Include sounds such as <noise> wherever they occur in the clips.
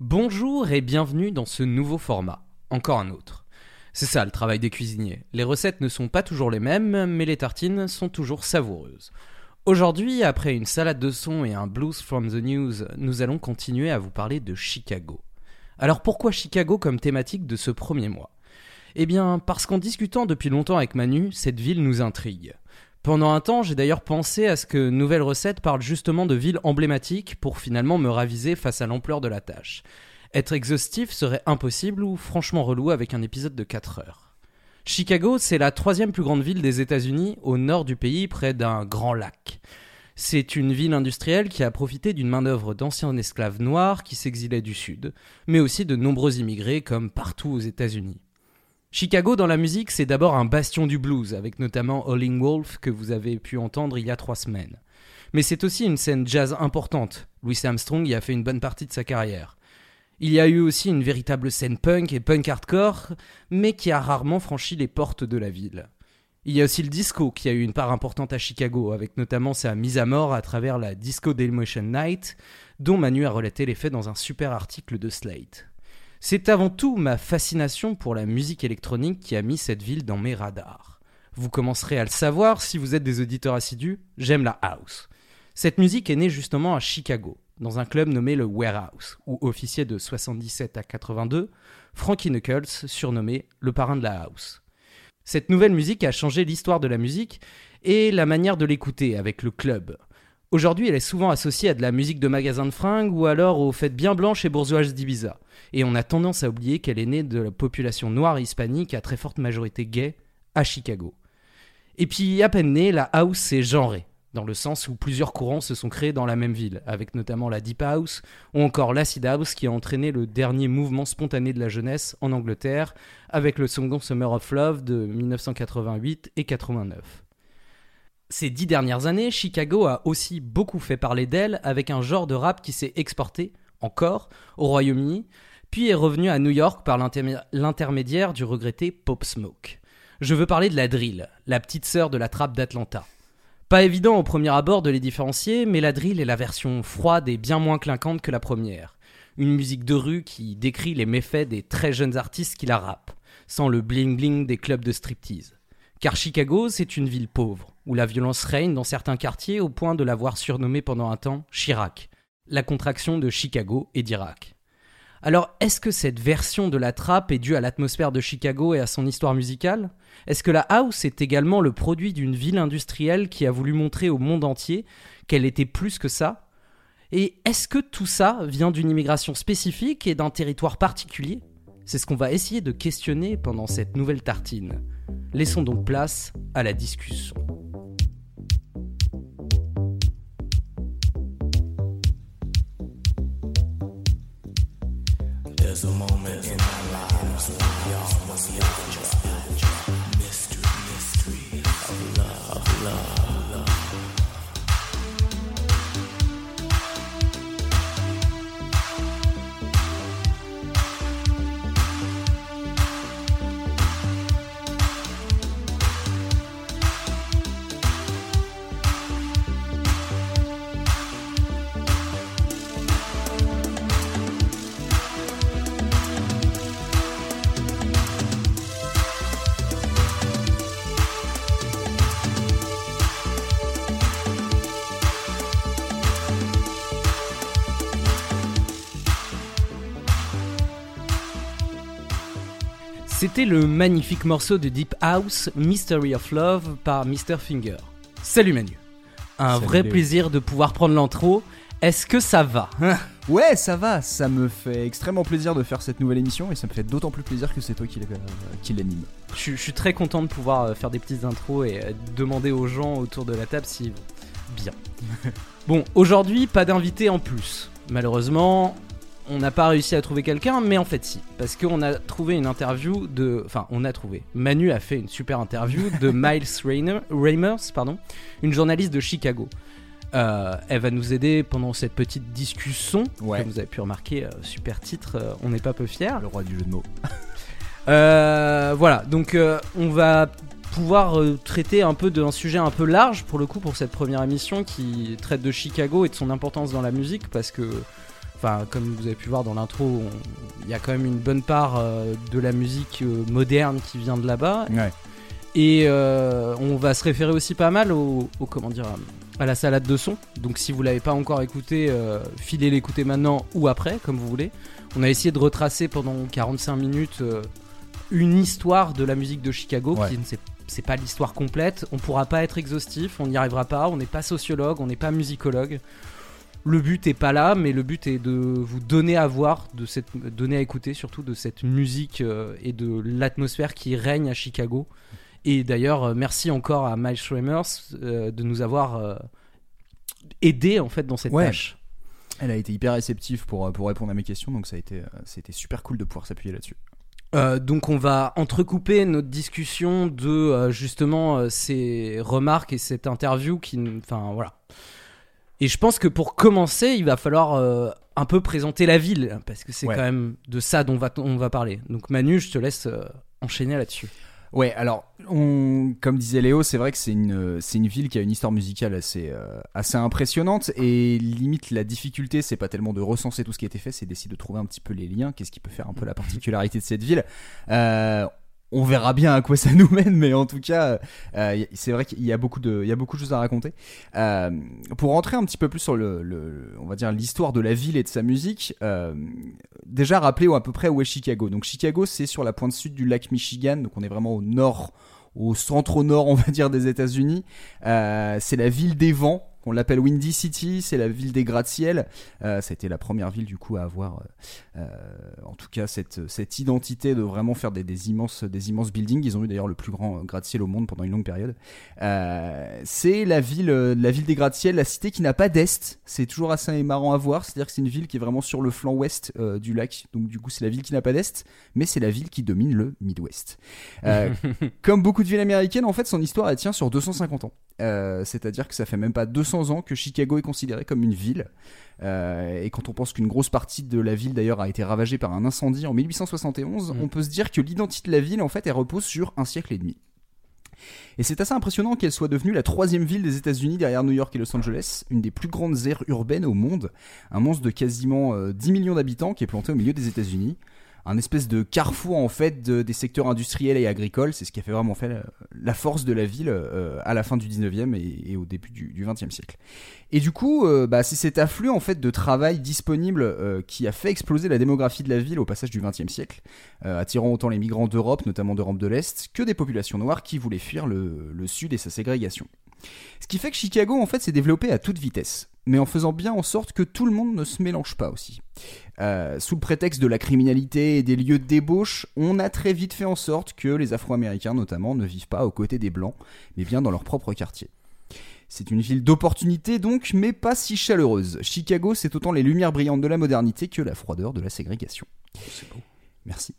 Bonjour et bienvenue dans ce nouveau format. Encore un autre. C'est ça le travail des cuisiniers. Les recettes ne sont pas toujours les mêmes, mais les tartines sont toujours savoureuses. Aujourd'hui, après une salade de son et un blues from the news, nous allons continuer à vous parler de Chicago. Alors pourquoi Chicago comme thématique de ce premier mois? Eh bien, parce qu'en discutant depuis longtemps avec Manu, cette ville nous intrigue. Pendant un temps, j'ai d'ailleurs pensé à ce que Nouvelle Recette parle justement de villes emblématiques pour finalement me raviser face à l'ampleur de la tâche. Être exhaustif serait impossible ou franchement relou avec un épisode de 4 heures. Chicago, c'est la troisième plus grande ville des États-Unis, au nord du pays, près d'un grand lac. C'est une ville industrielle qui a profité d'une main-d'œuvre d'anciens esclaves noirs qui s'exilaient du sud, mais aussi de nombreux immigrés comme partout aux États-Unis. Chicago dans la musique, c'est d'abord un bastion du blues, avec notamment Howling Wolf que vous avez pu entendre il y a trois semaines. Mais c'est aussi une scène jazz importante. Louis Armstrong y a fait une bonne partie de sa carrière. Il y a eu aussi une véritable scène punk et punk hardcore, mais qui a rarement franchi les portes de la ville. Il y a aussi le disco qui a eu une part importante à Chicago, avec notamment sa mise à mort à travers la Disco Demolition Night, dont Manu a relaté les faits dans un super article de Slate. C'est avant tout ma fascination pour la musique électronique qui a mis cette ville dans mes radars. Vous commencerez à le savoir si vous êtes des auditeurs assidus, j'aime la house. Cette musique est née justement à Chicago, dans un club nommé le Warehouse, où officier de 77 à 82, Frankie Knuckles, surnommé le parrain de la house. Cette nouvelle musique a changé l'histoire de la musique et la manière de l'écouter avec le club. Aujourd'hui, elle est souvent associée à de la musique de magasin de fringues ou alors aux fêtes bien blanches et bourgeoises d'Ibiza. Et on a tendance à oublier qu'elle est née de la population noire hispanique à très forte majorité gay à Chicago. Et puis, à peine née, la house s'est genrée, dans le sens où plusieurs courants se sont créés dans la même ville, avec notamment la Deep House ou encore l'Acid House qui a entraîné le dernier mouvement spontané de la jeunesse en Angleterre, avec le second Summer of Love de 1988 et 89. Ces dix dernières années, Chicago a aussi beaucoup fait parler d'elle avec un genre de rap qui s'est exporté, encore, au Royaume-Uni, puis est revenu à New York par l'intermédiaire du regretté Pop Smoke. Je veux parler de la drill, la petite sœur de la trappe d'Atlanta. Pas évident au premier abord de les différencier, mais la drill est la version froide et bien moins clinquante que la première. Une musique de rue qui décrit les méfaits des très jeunes artistes qui la rappent, sans le bling-bling des clubs de striptease. Car Chicago, c'est une ville pauvre, où la violence règne dans certains quartiers au point de l'avoir surnommé pendant un temps Chirac, la contraction de Chicago et d'Irak. Alors, est-ce que cette version de la trappe est due à l'atmosphère de Chicago et à son histoire musicale? Est-ce que la house est également le produit d'une ville industrielle qui a voulu montrer au monde entier qu'elle était plus que ça? Et est-ce que tout ça vient d'une immigration spécifique et d'un territoire particulier? C'est ce qu'on va essayer de questionner pendant cette nouvelle tartine. Laissons donc place à la discussion. Le magnifique morceau de Deep House, Mystery of Love, par Mr. Finger. Salut Manu. Un vrai plaisir de pouvoir prendre l'intro. Est-ce que ça va Ouais, ça va. Ça me fait extrêmement plaisir de faire cette nouvelle émission et ça me fait d'autant plus plaisir que c'est toi qui euh, l'anime. Je, suis très content de pouvoir euh, faire des petites intros et euh, demander aux gens autour de la table s'ils vont bien. <laughs> bon, aujourd'hui, pas d'invité en plus. Malheureusement, on n'a pas réussi à trouver quelqu'un, mais en fait si, parce qu'on a trouvé une interview de, enfin on a trouvé, Manu a fait une super interview de <laughs> Miles Rainer, Ramers, pardon, une journaliste de Chicago. Euh, elle va nous aider pendant cette petite discussion. Comme vous avez pu remarquer, euh, super titre, euh, on n'est pas peu fiers. Le roi du jeu de mots. <laughs> voilà, donc on va pouvoir traiter un peu d'un sujet un peu large pour le coup pour cette première émission qui traite de Chicago et de son importance dans la musique parce que Enfin, comme vous avez pu voir dans l'intro, il y a quand même une bonne part euh, de la musique euh, moderne qui vient de là-bas. Ouais. Et euh, on va se référer aussi pas mal au, au- comment dire à la salade de son. Donc si vous l'avez pas encore écouté, euh, filez l'écouter maintenant ou après, comme vous voulez. On a essayé de retracer pendant 45 minutes euh, une histoire de la musique de Chicago Ouais. qui ne c'est pas l'histoire complète. On pourra pas être exhaustif, on n'y arrivera pas. On n'est pas sociologue, on n'est pas musicologue. Le but est pas là, mais le but est de vous donner à voir, de cette, donner à écouter surtout de cette musique euh, et de l'atmosphère qui règne à Chicago. Et d'ailleurs, euh, merci encore à Miles Schreimers euh, de nous avoir euh, aidé en fait dans cette Ouais. tâche. Elle a été hyper réceptive pour, pour répondre à mes questions, donc ça a été, c'était super cool de pouvoir s'appuyer là-dessus. Euh, donc on va entrecouper notre discussion de euh, justement euh, ces remarques et cette interview qui, enfin voilà. Et je pense que pour commencer, il va falloir euh, un peu présenter la ville parce que c'est Ouais. quand même de ça dont va on va parler. Donc Manu, je te laisse euh, enchaîner là-dessus. Ouais, alors, on, comme disait Léo, c'est vrai que c'est une, c'est une ville qui a une histoire musicale assez, euh, assez impressionnante et limite la difficulté, c'est pas tellement de recenser tout ce qui a été fait, c'est d'essayer de trouver un petit peu les liens, qu'est-ce qui peut faire un peu la particularité de cette ville. Euh, on verra bien à quoi ça nous mène, mais en tout cas, euh, c'est vrai qu'il y a beaucoup de, choses à raconter. Euh, pour rentrer un petit peu plus sur le, on va dire l'histoire de la ville et de sa musique, euh, déjà rappeler à peu près où est Chicago. Donc Chicago, c'est sur la pointe sud du lac Michigan, donc on est vraiment au nord, au centre nord, <laughs> on va dire, des États-Unis. C'est la ville des vents. On l'appelle Windy City, c'est la ville des gratte-ciel. Euh, ça a été la première ville du coup à avoir, euh, euh, en tout cas, cette, cette identité de vraiment faire des, des immenses, des immenses buildings. Ils ont eu d'ailleurs le plus grand gratte-ciel au monde pendant une longue période. Euh, c'est la ville, la ville des gratte-ciel, la cité qui n'a pas d'est. C'est toujours assez marrant à voir. C'est-à-dire que c'est une ville qui est vraiment sur le flanc ouest du lac. Donc du coup, c'est la ville qui n'a pas d'est, mais c'est la ville qui domine le Midwest. <laughs> Comme beaucoup de villes américaines, en fait, son histoire elle tient sur 250 ans. C'est-à-dire que ça fait même pas 200 ans que Chicago est considéré comme une ville. Euh, et quand on pense qu'une grosse partie de la ville d'ailleurs a été ravagée par un incendie en 1871, Mm. on peut se dire que l'identité de la ville en fait elle repose sur un siècle et demi. Et c'est assez impressionnant qu'elle soit devenue la troisième ville des États-Unis derrière New York et Los Angeles, une des plus grandes aires urbaines au monde, un monstre de quasiment euh, 10 millions d'habitants qui est planté au milieu des États-Unis, un espèce de carrefour en fait de- des secteurs industriels et agricoles, c'est ce qui a fait vraiment fait la, la force de la ville euh, à la fin du 19e et, au début du, du 20e siècle. Et du coup, euh, bah, c'est cet afflux en fait de travail disponible euh, qui a fait exploser la démographie de la ville au passage du 20e siècle, euh, attirant autant les migrants d'Europe, notamment d'Europe de l'Est, que des populations noires qui voulaient fuir le sud et sa ségrégation. Ce qui fait que Chicago en fait s'est développé à toute vitesse, mais en faisant bien en sorte que tout le monde ne se mélange pas aussi. Euh, sous le prétexte de la criminalité et des lieux de débauche, on a très vite fait en sorte que les Afro-Américains notamment ne vivent pas aux côtés des Blancs, mais bien dans leur propre quartier. C'est une ville d'opportunité donc, mais pas si chaleureuse. Chicago, c'est autant les lumières brillantes de la modernité que la froideur de la ségrégation. Merci.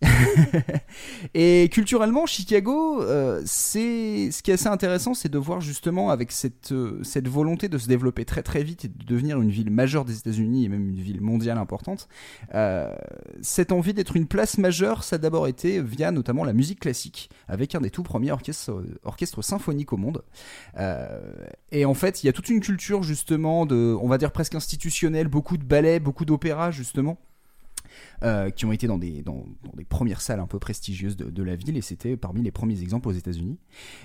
<laughs> et culturellement, Chicago, euh, c'est ce qui est assez intéressant, c'est de voir justement avec cette, euh, cette volonté de se développer très très vite et de devenir une ville majeure des États-Unis et même une ville mondiale importante. euh, cette envie d'être une place majeure, ça a d'abord été via notamment la musique classique, avec un des tout premiers orchestres, symphoniques au monde. Et en fait, il y a toute une culture justement de, on va dire presque institutionnelle, beaucoup de ballets, beaucoup d'opéras justement euh, qui ont été dans des, dans, des premières salles un peu prestigieuses de, la ville et c'était parmi les premiers exemples aux États-Unis.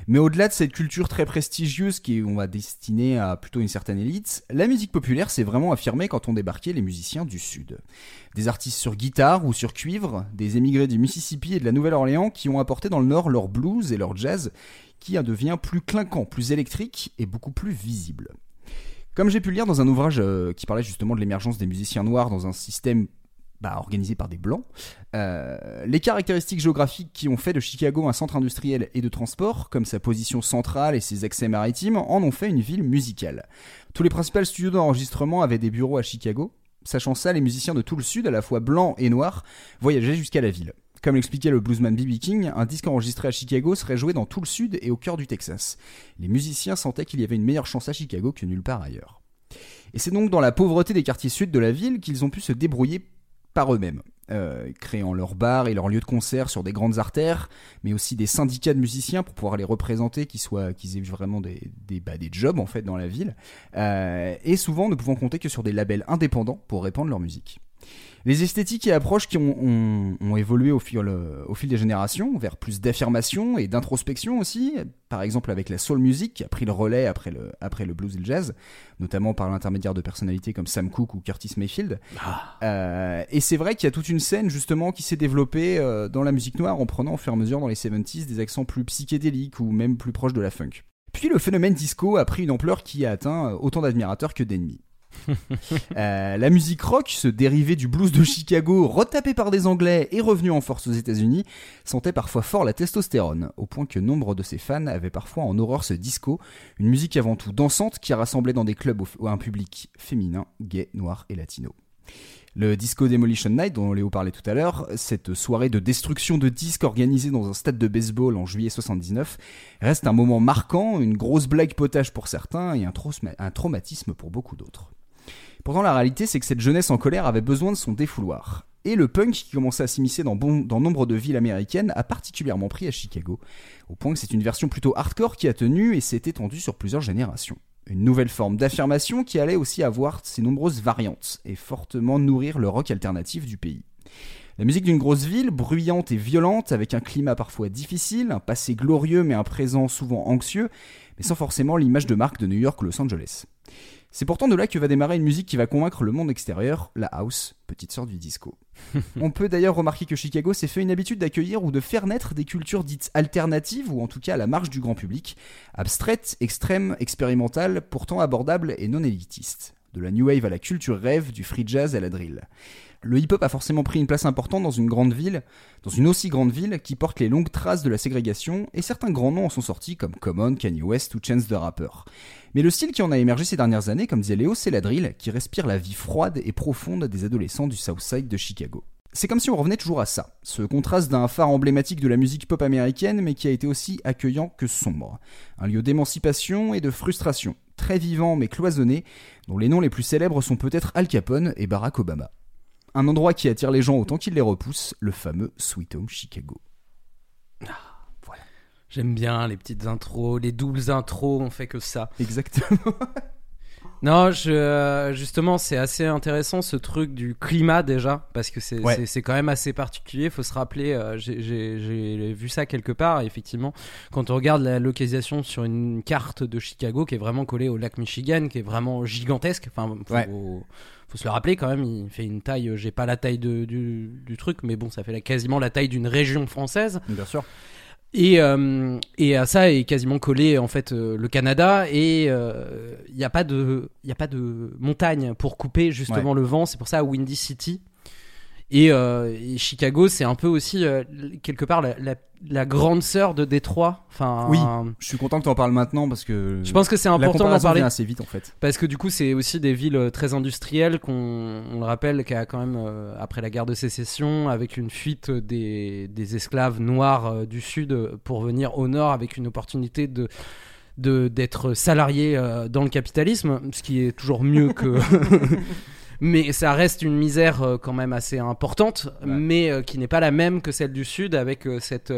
Mais au-delà de cette culture très prestigieuse qui est, on va destiner à plutôt une certaine élite, la musique populaire s'est vraiment affirmée quand ont débarqué les musiciens du Sud. Des artistes sur guitare ou sur cuivre, des émigrés du Mississippi et de la Nouvelle-Orléans qui ont apporté dans le Nord leur blues et leur jazz qui devient plus clinquant, plus électrique et beaucoup plus visible. Comme j'ai pu lire dans un ouvrage euh, qui parlait justement de l'émergence des musiciens noirs dans un système bah, organisé par des blancs, euh, les caractéristiques géographiques qui ont fait de Chicago un centre industriel et de transport, comme sa position centrale et ses accès maritimes, en ont fait une ville musicale. Tous les principaux studios d'enregistrement avaient des bureaux à Chicago. Sachant ça, les musiciens de tout le sud, à la fois blancs et noirs, voyageaient jusqu'à la ville. Comme l'expliquait le bluesman B.B. King, un disque enregistré à Chicago serait joué dans tout le sud et au cœur du Texas. Les musiciens sentaient qu'il y avait une meilleure chance à Chicago que nulle part ailleurs. Et c'est donc dans la pauvreté des quartiers sud de la ville qu'ils ont pu se débrouiller par eux-mêmes. euh, créant leurs bars et leurs lieux de concert sur des grandes artères, mais aussi des syndicats de musiciens pour pouvoir les représenter, qui soient, qu'ils aient vraiment des, des, bah, des jobs en fait dans la ville, euh, et souvent ne pouvant compter que sur des labels indépendants pour répandre leur musique. Les esthétiques et approches qui ont, évolué au fil, euh, au fil, des générations, vers plus d'affirmation et d'introspection aussi, par exemple avec la soul music qui a pris le relais après le, après le blues et le jazz, notamment par l'intermédiaire de personnalités comme Sam Cooke ou Curtis Mayfield. Ah. Euh, et c'est vrai qu'il y a toute une scène justement qui s'est développée euh, dans la musique noire en prenant au fur et à mesure dans les 70s des accents plus psychédéliques ou même plus proches de la funk. Puis le phénomène disco a pris une ampleur qui a atteint autant d'admirateurs que d'ennemis. <laughs> Euh, la musique rock, ce dérivé du blues de Chicago, retapé par des Anglais et revenu en force aux États-Unis, sentait parfois fort la testostérone, au point que nombre de ses fans avaient parfois en horreur ce disco, une musique avant tout dansante qui rassemblait dans des clubs un public féminin, gay, noir et latino. Le Disco Demolition Night, dont Léo parlait tout à l'heure, cette soirée de destruction de disques organisée dans un stade de baseball en juillet 79, reste un moment marquant, une grosse blague potage pour certains et un, un traumatisme pour beaucoup d'autres. Pourtant, la réalité, c'est que cette jeunesse en colère avait besoin de son défouloir. Et le punk, qui commençait à s'immiscer dans, nombre de villes américaines, a particulièrement pris à Chicago, au point que c'est une version plutôt hardcore qui a tenu et s'est étendue sur plusieurs générations. Une nouvelle forme d'affirmation qui allait aussi avoir ses nombreuses variantes et fortement nourrir le rock alternatif du pays. La musique d'une grosse ville, bruyante et violente, avec un climat parfois difficile, un passé glorieux mais un présent souvent anxieux, mais sans forcément l'image de marque de New York ou Los Angeles. C'est pourtant de là que va démarrer une musique qui va convaincre le monde extérieur, la house, petite sœur du disco. <laughs> On peut d'ailleurs remarquer que Chicago s'est fait une habitude d'accueillir ou de faire naître des cultures dites alternatives, ou en tout cas à la marge du grand public, abstraites, extrêmes, expérimentales, pourtant abordables et non élitistes. De la new wave à la culture rêve, du free jazz à la drill le hip-hop a forcément pris une place importante dans une grande ville, dans une aussi grande ville qui porte les longues traces de la ségrégation, et certains grands noms en sont sortis comme Common, Kanye West ou Chance the Rapper. Mais le style qui en a émergé ces dernières années, comme disait Léo, c'est la drill, qui respire la vie froide et profonde des adolescents du Southside de Chicago. C'est comme si on revenait toujours à ça, ce contraste d'un phare emblématique de la musique pop américaine, mais qui a été aussi accueillant que sombre. Un lieu d'émancipation et de frustration, très vivant mais cloisonné, dont les noms les plus célèbres sont peut-être Al Capone et Barack Obama. Un endroit qui attire les gens autant qu'il les repousse, le fameux Sweet Home Chicago. Ah, voilà. J'aime bien les petites intros, les doubles intros, on fait que ça. Exactement. <laughs> Non, je, justement, c'est assez intéressant ce truc du climat déjà, parce que c'est quand même assez particulier. Il faut se rappeler, euh, j'ai vu ça quelque part, effectivement, quand on regarde la localisation sur une carte de Chicago qui est vraiment collée au lac Michigan, qui est vraiment gigantesque. Enfin, faut, faut se le rappeler quand même, il fait une taille, j'ai pas la taille de, du, du, truc, mais bon, ça fait quasiment la taille d'une région française. Bien sûr. Et, euh, et à ça est quasiment collé en fait euh, le Canada. Et il euh, n'y a pas de il a pas de montagne pour couper justement le vent. C'est pour ça Windy City euh, et, Chicago, c'est un peu aussi euh, quelque part la, grande sœur de Détroit. Enfin, oui, je suis content que tu en parles maintenant parce que je pense que c'est important d'en parler assez vite en fait. Parce que du coup, c'est aussi des villes euh, très industrielles qu'on on le rappelle qui a quand même après la guerre de sécession avec une fuite des, des esclaves noirs du sud pour venir au nord avec une opportunité de d'être salarié dans le capitalisme, ce qui est toujours mieux que <laughs> <laughs> mais ça reste une misère euh, quand même assez importante, mais euh, qui n'est pas la même que celle du Sud, avec euh, cette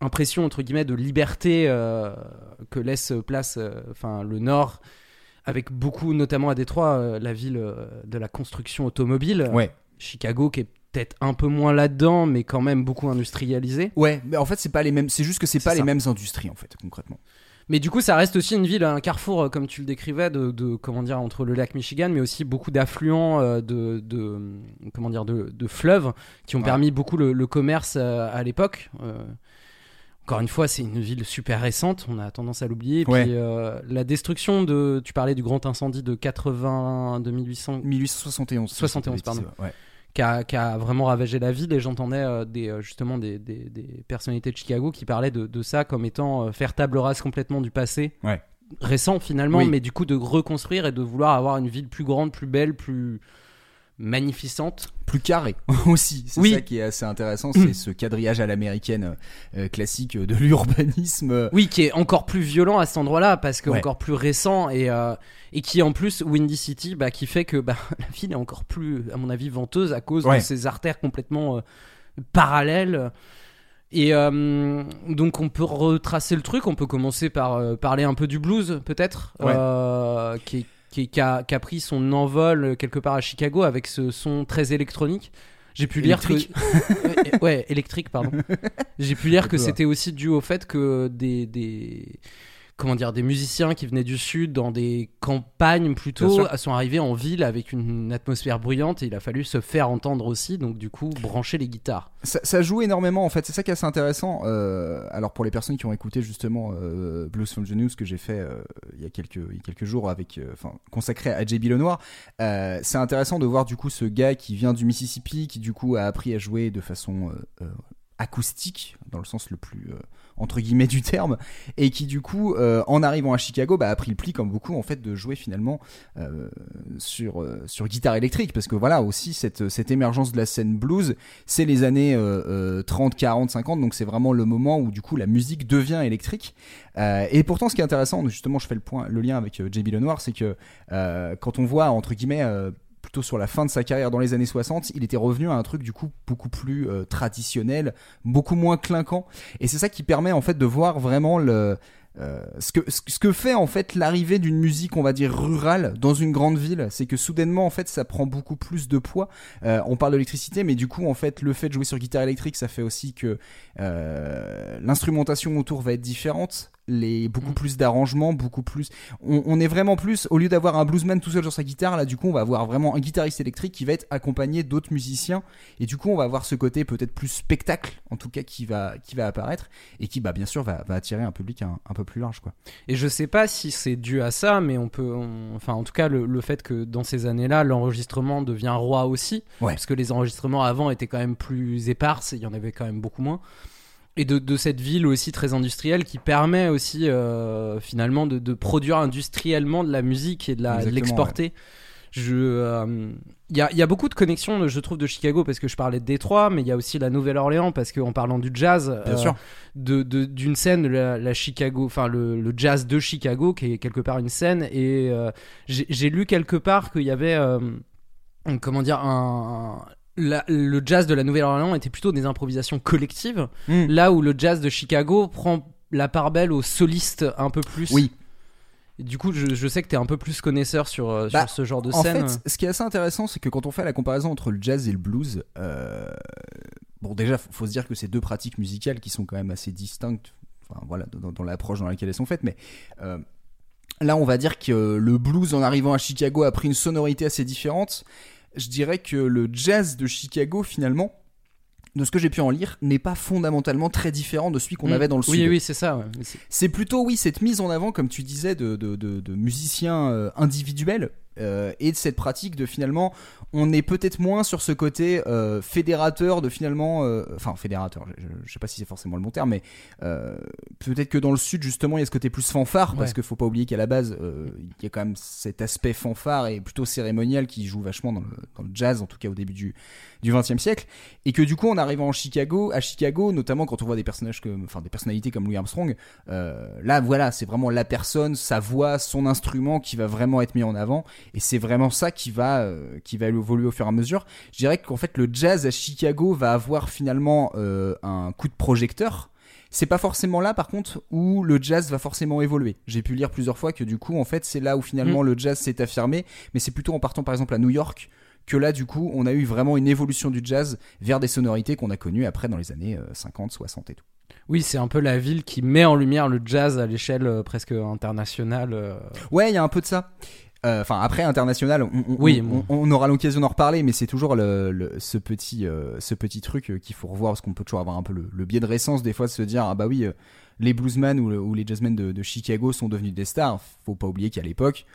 impression entre guillemets de liberté que laisse place, enfin le Nord, avec beaucoup, notamment à Détroit, la ville de la construction automobile. Ouais. Chicago qui est peut-être un peu moins là-dedans, mais quand même beaucoup industrialisé. Ouais, mais en fait c'est pas les mêmes, c'est juste que c'est pas les mêmes industries en fait concrètement. Mais du coup, ça reste aussi une ville, un carrefour, euh, comme tu le décrivais, de, comment dire, entre le lac Michigan, mais aussi beaucoup d'affluents, euh, de, de, comment dire, de, fleuves qui ont permis beaucoup le, commerce euh, à l'époque. encore une fois, c'est une ville super récente, on a tendance à l'oublier. Puis la destruction de, tu parlais du grand incendie de 80, de 1800, 1871. 71, pardon. Ouais qui a, vraiment ravagé la ville et j'entendais euh, des, euh, justement des, personnalités de Chicago qui parlaient de, ça comme étant euh, faire table rase complètement du passé. Récent finalement, mais du coup de reconstruire et de vouloir avoir une ville plus grande, plus belle, plus, magnificente. Plus carré <laughs> aussi, c'est Oui. ça qui est assez intéressant, c'est ce quadrillage à l'américaine euh, classique de l'urbanisme. Oui, qui est encore plus violent à cet endroit-là parce que Ouais. encore plus récent et euh, et qui en plus Windy City, bah, qui fait que bah, <laughs> la ville est encore plus, à mon avis, venteuse à cause Ouais. de ces artères complètement euh, parallèles. Et euh, donc on peut retracer le truc, on peut commencer par euh, parler un peu du blues peut-être, Ouais. euh, qui, qui, qui a, qui a pris son envol euh, quelque part à Chicago avec ce son très électronique. J'ai pu lire que <laughs> ouais, électrique pardon. <laughs> J'ai pu lire que D'accord. c'était aussi dû au fait que des, des comment dire des musiciens qui venaient du sud dans des campagnes plutôt sont arrivés en ville avec une atmosphère bruyante et il a fallu se faire entendre aussi donc du coup brancher les guitares. Ça, ça joue énormément en fait, c'est ça qui est assez intéressant. Euh, alors pour les personnes qui ont écouté justement euh, Blues from the News que j'ai fait euh, il, y a quelques, il y a quelques jours avec, euh, enfin consacré à JB Lenoir, c'est intéressant de voir du coup ce gars qui vient du Mississippi, qui du coup a appris à jouer de façon acoustique, dans le sens le plus entre guillemets du terme, et qui du coup euh, en arrivant à Chicago bah, a pris le pli comme beaucoup en fait de jouer finalement euh, sur, euh, sur guitare électrique, parce que voilà aussi cette, cette émergence de la scène blues c'est les années euh, euh, 30, 40, 50, donc c'est vraiment le moment où du coup la musique devient électrique. Euh, et pourtant, ce qui est intéressant, justement, je fais le point, le lien avec JB Lenoir, c'est que quand on voit entre guillemets plutôt sur la fin de sa carrière dans les années 60, il était revenu à un truc du coup beaucoup plus euh, traditionnel, beaucoup moins clinquant. Et c'est ça qui permet en fait de voir vraiment euh, ce, que, fait en fait l'arrivée d'une musique on va dire rurale dans une grande ville c'est que soudainement en fait ça prend beaucoup plus de poids euh, on parle d'électricité, mais du coup, en fait, le fait de jouer sur guitare électrique, ça fait aussi que l'instrumentation autour va être différente. Les, beaucoup Mm. plus d'arrangements, beaucoup plus. On, on est vraiment plus, au lieu d'avoir un bluesman tout seul sur sa guitare, là, du coup, on va avoir vraiment un guitariste électrique qui va être accompagné d'autres musiciens. Et du coup, on va avoir ce côté peut-être plus spectacle, en tout cas, qui va, qui va apparaître. Et qui, bah, bien sûr, va, va attirer un public un, un peu plus large, quoi. Et je sais pas si c'est dû à ça, mais on peut, on- enfin en tout cas le, le fait que dans ces années-là, l'enregistrement devient roi aussi, Ouais. parce que les enregistrements avant étaient quand même plus éparses, et il y en avait quand même beaucoup moins. Et de, de cette ville aussi très industrielle qui permet aussi euh, finalement de, de produire industriellement de la musique et de l'exporter. Euh, il y, a, y a beaucoup de connexions, je trouve, de Chicago parce que je parlais de Détroit, mais il y a aussi la Nouvelle-Orléans parce qu'en parlant du jazz, euh, sûr. de de- d'une scène la, la Chicago enfin le, le jazz de Chicago qui est quelque part une scène et euh, j'ai lu quelque part qu'il y avait euh, comment dire un la- le jazz de la Nouvelle-Orléans était plutôt des improvisations collectives Mm. là où le jazz de Chicago prend la part belle aux solistes un peu plus Oui. Du coup je, je sais que t'es un peu plus connaisseur sur, euh, Bah, sur ce genre de En scène fait, ce qui est assez intéressant, c'est que quand on fait la comparaison entre le jazz et le blues, euh, bon, déjà, faut, faut se dire que c'est deux pratiques musicales qui sont quand même assez distinctes. Enfin, voilà, dans, dans l'approche dans laquelle elles sont faites, mais euh, là, on va dire que le blues, en arrivant à Chicago, a pris une sonorité assez différente. Je dirais que le jazz de Chicago, finalement, de ce que j'ai pu en lire, n'est pas fondamentalement très différent de celui qu'on Mm. avait dans le oui sud. oui c'est ça ouais. C'est- plutôt, oui, cette mise en avant, comme tu disais, de, de, de- de musiciens euh, individuels euh, et de cette pratique de finalement, on est peut-être moins sur ce côté euh, fédérateur de finalement, euh, enfin fédérateur, je, je sais pas si c'est forcément le bon terme, mais peut-être que dans le sud justement, il y a ce côté plus fanfare parce qu'il faut pas oublier qu'à la base, il y a quand même cet aspect fanfare et plutôt cérémonial qui joue vachement dans le, dans le jazz, en tout cas au début du du XXe siècle, et que du coup, en arrivant en Chicago, à Chicago, notamment quand on voit des personnages comme, enfin des personnalités comme Louis Armstrong, là voilà, c'est vraiment la personne, sa voix, son instrument qui va vraiment être mis en avant, et c'est vraiment ça qui va, euh, qui va évoluer au fur et à mesure. Je dirais qu'en fait, le jazz à Chicago va avoir finalement euh, un coup de projecteur. C'est pas forcément là, par contre, où le jazz va forcément évoluer. J'ai pu lire plusieurs fois que du coup, en fait, c'est là où finalement le jazz s'est affirmé, mais c'est plutôt en partant par exemple à New York que là, du coup, on a eu vraiment une évolution du jazz vers des sonorités qu'on a connues après dans les années euh, 50, 60 et tout. oui c'est un peu la ville qui met en lumière le jazz à l'échelle euh, presque internationale euh. Ouais, il y a un peu de ça. Euh, Enfin, après, international, on, on- Oui, on, bon. on aura l'occasion d'en reparler, mais c'est toujours le, le- ce, petit, euh, ce petit truc euh, qu'il faut revoir, parce qu'on peut toujours avoir un peu le, le biais de récence, des fois, de se dire, ah bah oui, euh, les bluesmen ou, le- ou les jazzmen de, de Chicago sont devenus des stars. Faut pas oublier qu'à l'époque,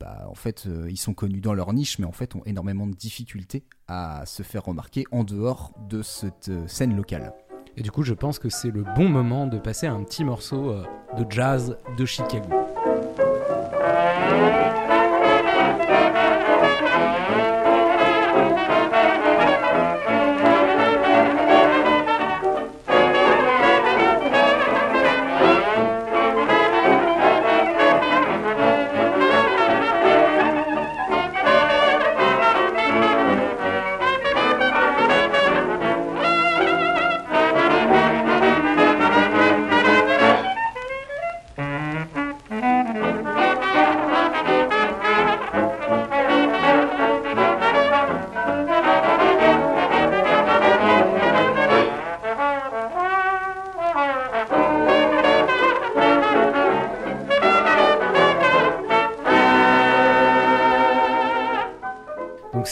bah, en fait, euh, ils sont connus dans leur niche, mais en fait, ont énormément de difficultés à se faire remarquer en dehors de cette euh, scène locale. Et du coup, je pense que c'est le bon moment de passer un petit morceau euh, de jazz de Chicago.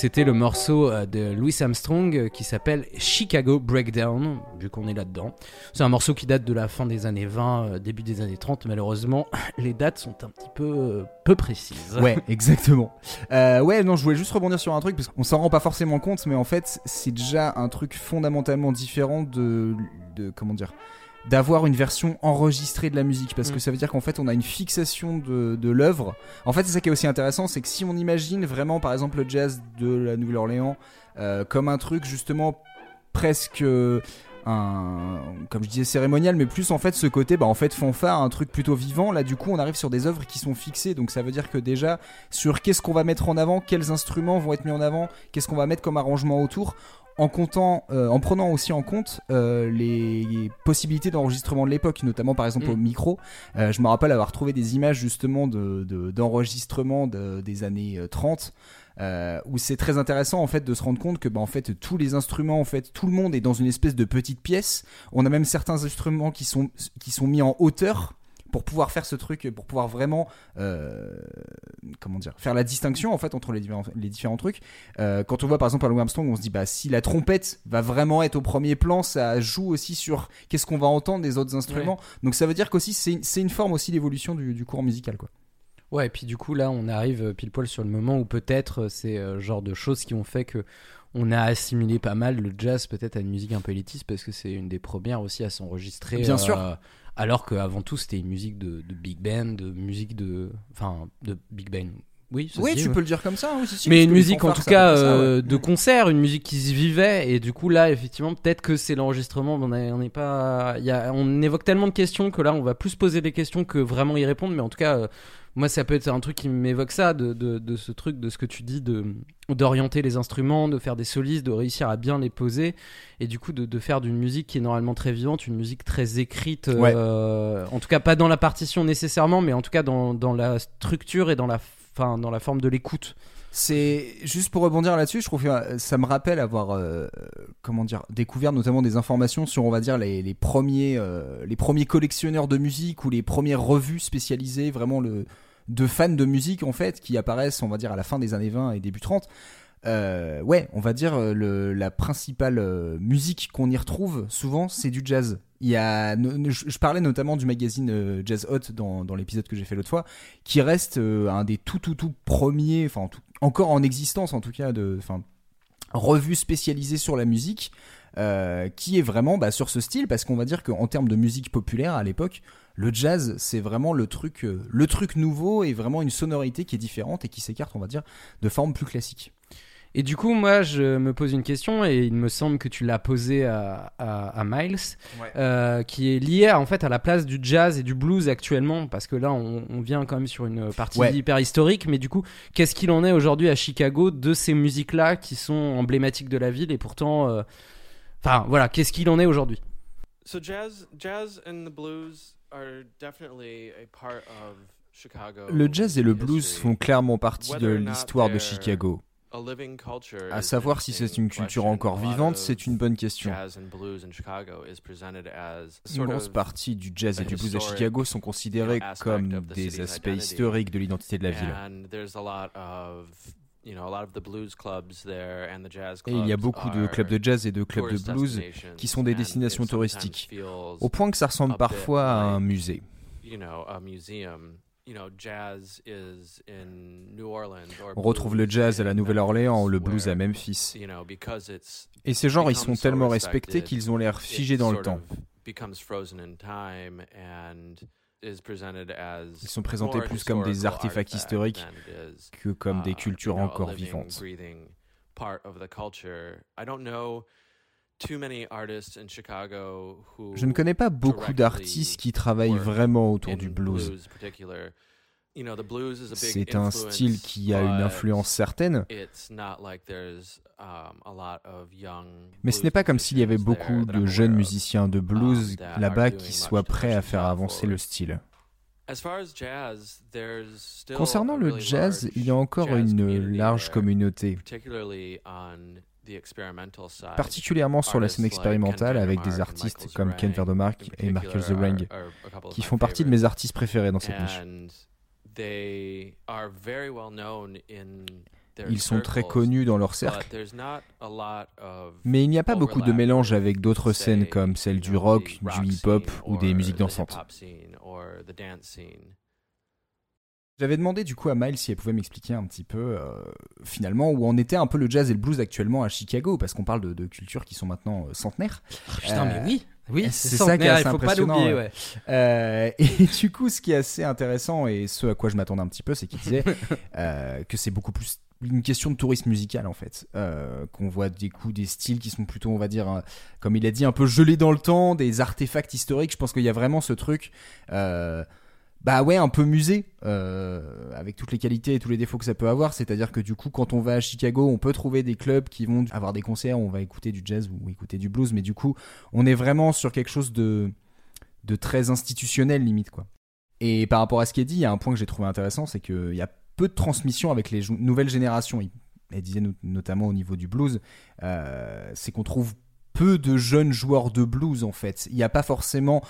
C'était le morceau euh, de Louis Armstrong euh, qui s'appelle Chicago Breakdown, vu qu'on est là-dedans. C'est un morceau qui date de la fin des années 20, euh, début des années 30. Malheureusement, <laughs> les dates sont un petit peu peu précises. Ouais, <laughs> exactement. ouais, non, je voulais juste rebondir sur un truc parce qu'on s'en rend pas forcément compte, mais en fait, c'est déjà un truc fondamentalement différent de, de comment dire d'avoir une version enregistrée de la musique parce que mm. ça veut dire qu'en fait on a une fixation de, de l'œuvre. En fait c'est ça qui est aussi intéressant, c'est que si on imagine vraiment par exemple le jazz de la Nouvelle-Orléans euh, comme un truc justement presque euh, un comme je disais cérémonial mais plus en fait ce côté bah en fait fanfare un truc plutôt vivant là du coup on arrive sur des œuvres qui sont fixées donc ça veut dire que déjà sur qu'est-ce qu'on va mettre en avant quels instruments vont être mis en avant qu'est-ce qu'on va mettre comme arrangement autour en comptant, euh, en prenant aussi en compte euh, les possibilités d'enregistrement de l'époque, notamment par exemple au mm. micro. Euh, je me rappelle avoir trouvé des images justement d'enregistrement de, des années 30. où c'est très intéressant en fait de se rendre compte que bah, en fait tous les instruments en fait tout le monde est dans une espèce de petite pièce on a même certains instruments qui sont qui sont mis en hauteur pour pouvoir faire ce truc, pour pouvoir vraiment, euh, comment dire, faire la distinction en fait entre les différents, les différents trucs. Euh, quand on voit par exemple Louis Armstrong, on se dit bah si la trompette va vraiment être au premier plan, ça joue aussi sur qu'est-ce qu'on va entendre des autres instruments. Donc ça veut dire qu'aussi c'est une forme aussi d'évolution du, du courant musical quoi. Ouais, et puis du coup là on arrive pile poil sur le moment où peut-être c'est euh, genre de choses qui ont fait que on a assimilé pas mal le jazz peut-être à une musique un peu élitiste parce que c'est une des premières aussi à s'enregistrer. Bien sûr alors qu'avant tout c'était une musique de, big band, de musique de, enfin, de big band. Oui, oui tu peux le dire comme ça. Oui, mais une musique en tout cas euh, de concert, une musique qui se vivait. Et du coup là, effectivement, peut-être que c'est l'enregistrement. On n'est pas, y a, on évoque tellement de questions que là, on va plus poser des questions que vraiment y répondre. Mais en tout cas, euh, moi ça peut être un truc qui m'évoque ça de, de, ce truc de ce que tu dis de d'orienter les instruments de faire des solistes de réussir à bien les poser et du coup de, de faire d'une musique qui est normalement très vivante une musique très écrite euh, en tout cas pas dans la partition nécessairement mais en tout cas dans, dans la structure et dans la fin dans la forme de l'écoute. C'est juste pour rebondir là-dessus, je trouve que ça me rappelle avoir euh, comment dire découvert notamment des informations sur on va dire les, les premiers euh, les premiers collectionneurs de musique ou les premières revues spécialisées vraiment le de fans de musique en fait qui apparaissent on va dire à la fin des années 20 et début 30 euh, ouais on va dire le, la principale euh, musique qu'on y retrouve souvent c'est du jazz il y a je, parlais notamment du magazine euh, Jazz Hot dans, l'épisode que j'ai fait l'autre fois qui reste un des tout tout tout premiers enfin encore en existence en tout cas de enfin revue spécialisée sur la musique qui est vraiment bah, sur ce style parce qu'on va dire qu'en termes de musique populaire à l'époque le jazz, c'est vraiment le truc, euh, le truc nouveau et vraiment une sonorité qui est différente et qui s'écarte, on va dire, de formes plus classiques. Et du coup, moi, je me pose une question, et il me semble que tu l'as posée à, Miles, euh, qui est liée en fait à la place du jazz et du blues actuellement, parce que là, on, vient quand même sur une partie hyper historique, mais du coup, qu'est-ce qu'il en est aujourd'hui à Chicago de ces musiques-là qui sont emblématiques de la ville, et pourtant, euh, enfin voilà, qu'est-ce qu'il en est aujourd'hui? So jazz, jazz and the blues le jazz et le blues font clairement partie de l'histoire de Chicago. À savoir si c'est une culture encore vivante, c'est une bonne question. Une grosse partie du jazz et du blues à Chicago sont considérés comme des aspects historiques de l'identité de la ville. Et il y a beaucoup de clubs de jazz et de clubs de blues qui sont des destinations touristiques, au point que ça ressemble parfois à un musée. On retrouve le jazz à la Nouvelle-Orléans ou le blues à Memphis. Et ces genres, ils sont tellement respectés qu'ils ont l'air figés dans le temps. Ils sont présentés plus comme des artefacts historiques que comme des uh, cultures encore vivantes. Je ne connais pas beaucoup d'artistes qui travaillent vraiment autour du blues. C'est un style qui a une influence certaine, um, mais ce n'est pas comme s'il y avait beaucoup de jeunes musiciens de blues um, là-bas qui soient prêts à faire avancer le style. Concernant le jazz, il y a encore une large communauté, particulièrement sur la scène expérimentale avec des artistes comme Ken Verdomark et Michael Zerang, qui font partie de mes artistes préférés dans cette niche. ils sont très connus dans leur cercle. Mais il n'y a pas beaucoup de mélange avec d'autres scènes comme celle du rock, du hip-hop ou des musiques dansantes. J'avais demandé du coup à Miles si elle pouvait m'expliquer un petit peu euh, finalement où en était un peu le jazz et le blues actuellement à Chicago parce qu'on parle de, cultures qui sont maintenant euh, centenaires. Ah, putain, mais oui, oui, c'est ça qui est assez faut pas l'oublier. Ouais. Euh, et <laughs> du coup, ce qui est assez intéressant et ce à quoi je m'attendais un petit peu, c'est qu'il disait <laughs> que c'est beaucoup plus une question de tourisme musical en fait. qu'on voit des coups, des styles qui sont plutôt, on va dire, comme il a dit, un peu gelés dans le temps, des artefacts historiques. Je pense qu'il y a vraiment ce truc bah ouais, un peu musée, euh, avec toutes les qualités et tous les défauts que ça peut avoir. C'est-à-dire que du coup, quand on va à Chicago, on peut trouver des clubs qui vont avoir des concerts, on va écouter du jazz ou écouter du blues, mais du coup, on est vraiment sur quelque chose de, très institutionnel limite quoi. Et par rapport à ce qui est dit, il y a un point que j'ai trouvé intéressant, c'est qu'il y a peu de transmission avec les nouvelles générations. Elle disait notamment au niveau du blues, euh, c'est qu'on trouve peu de jeunes joueurs de blues en fait. Il n'y a pas forcément,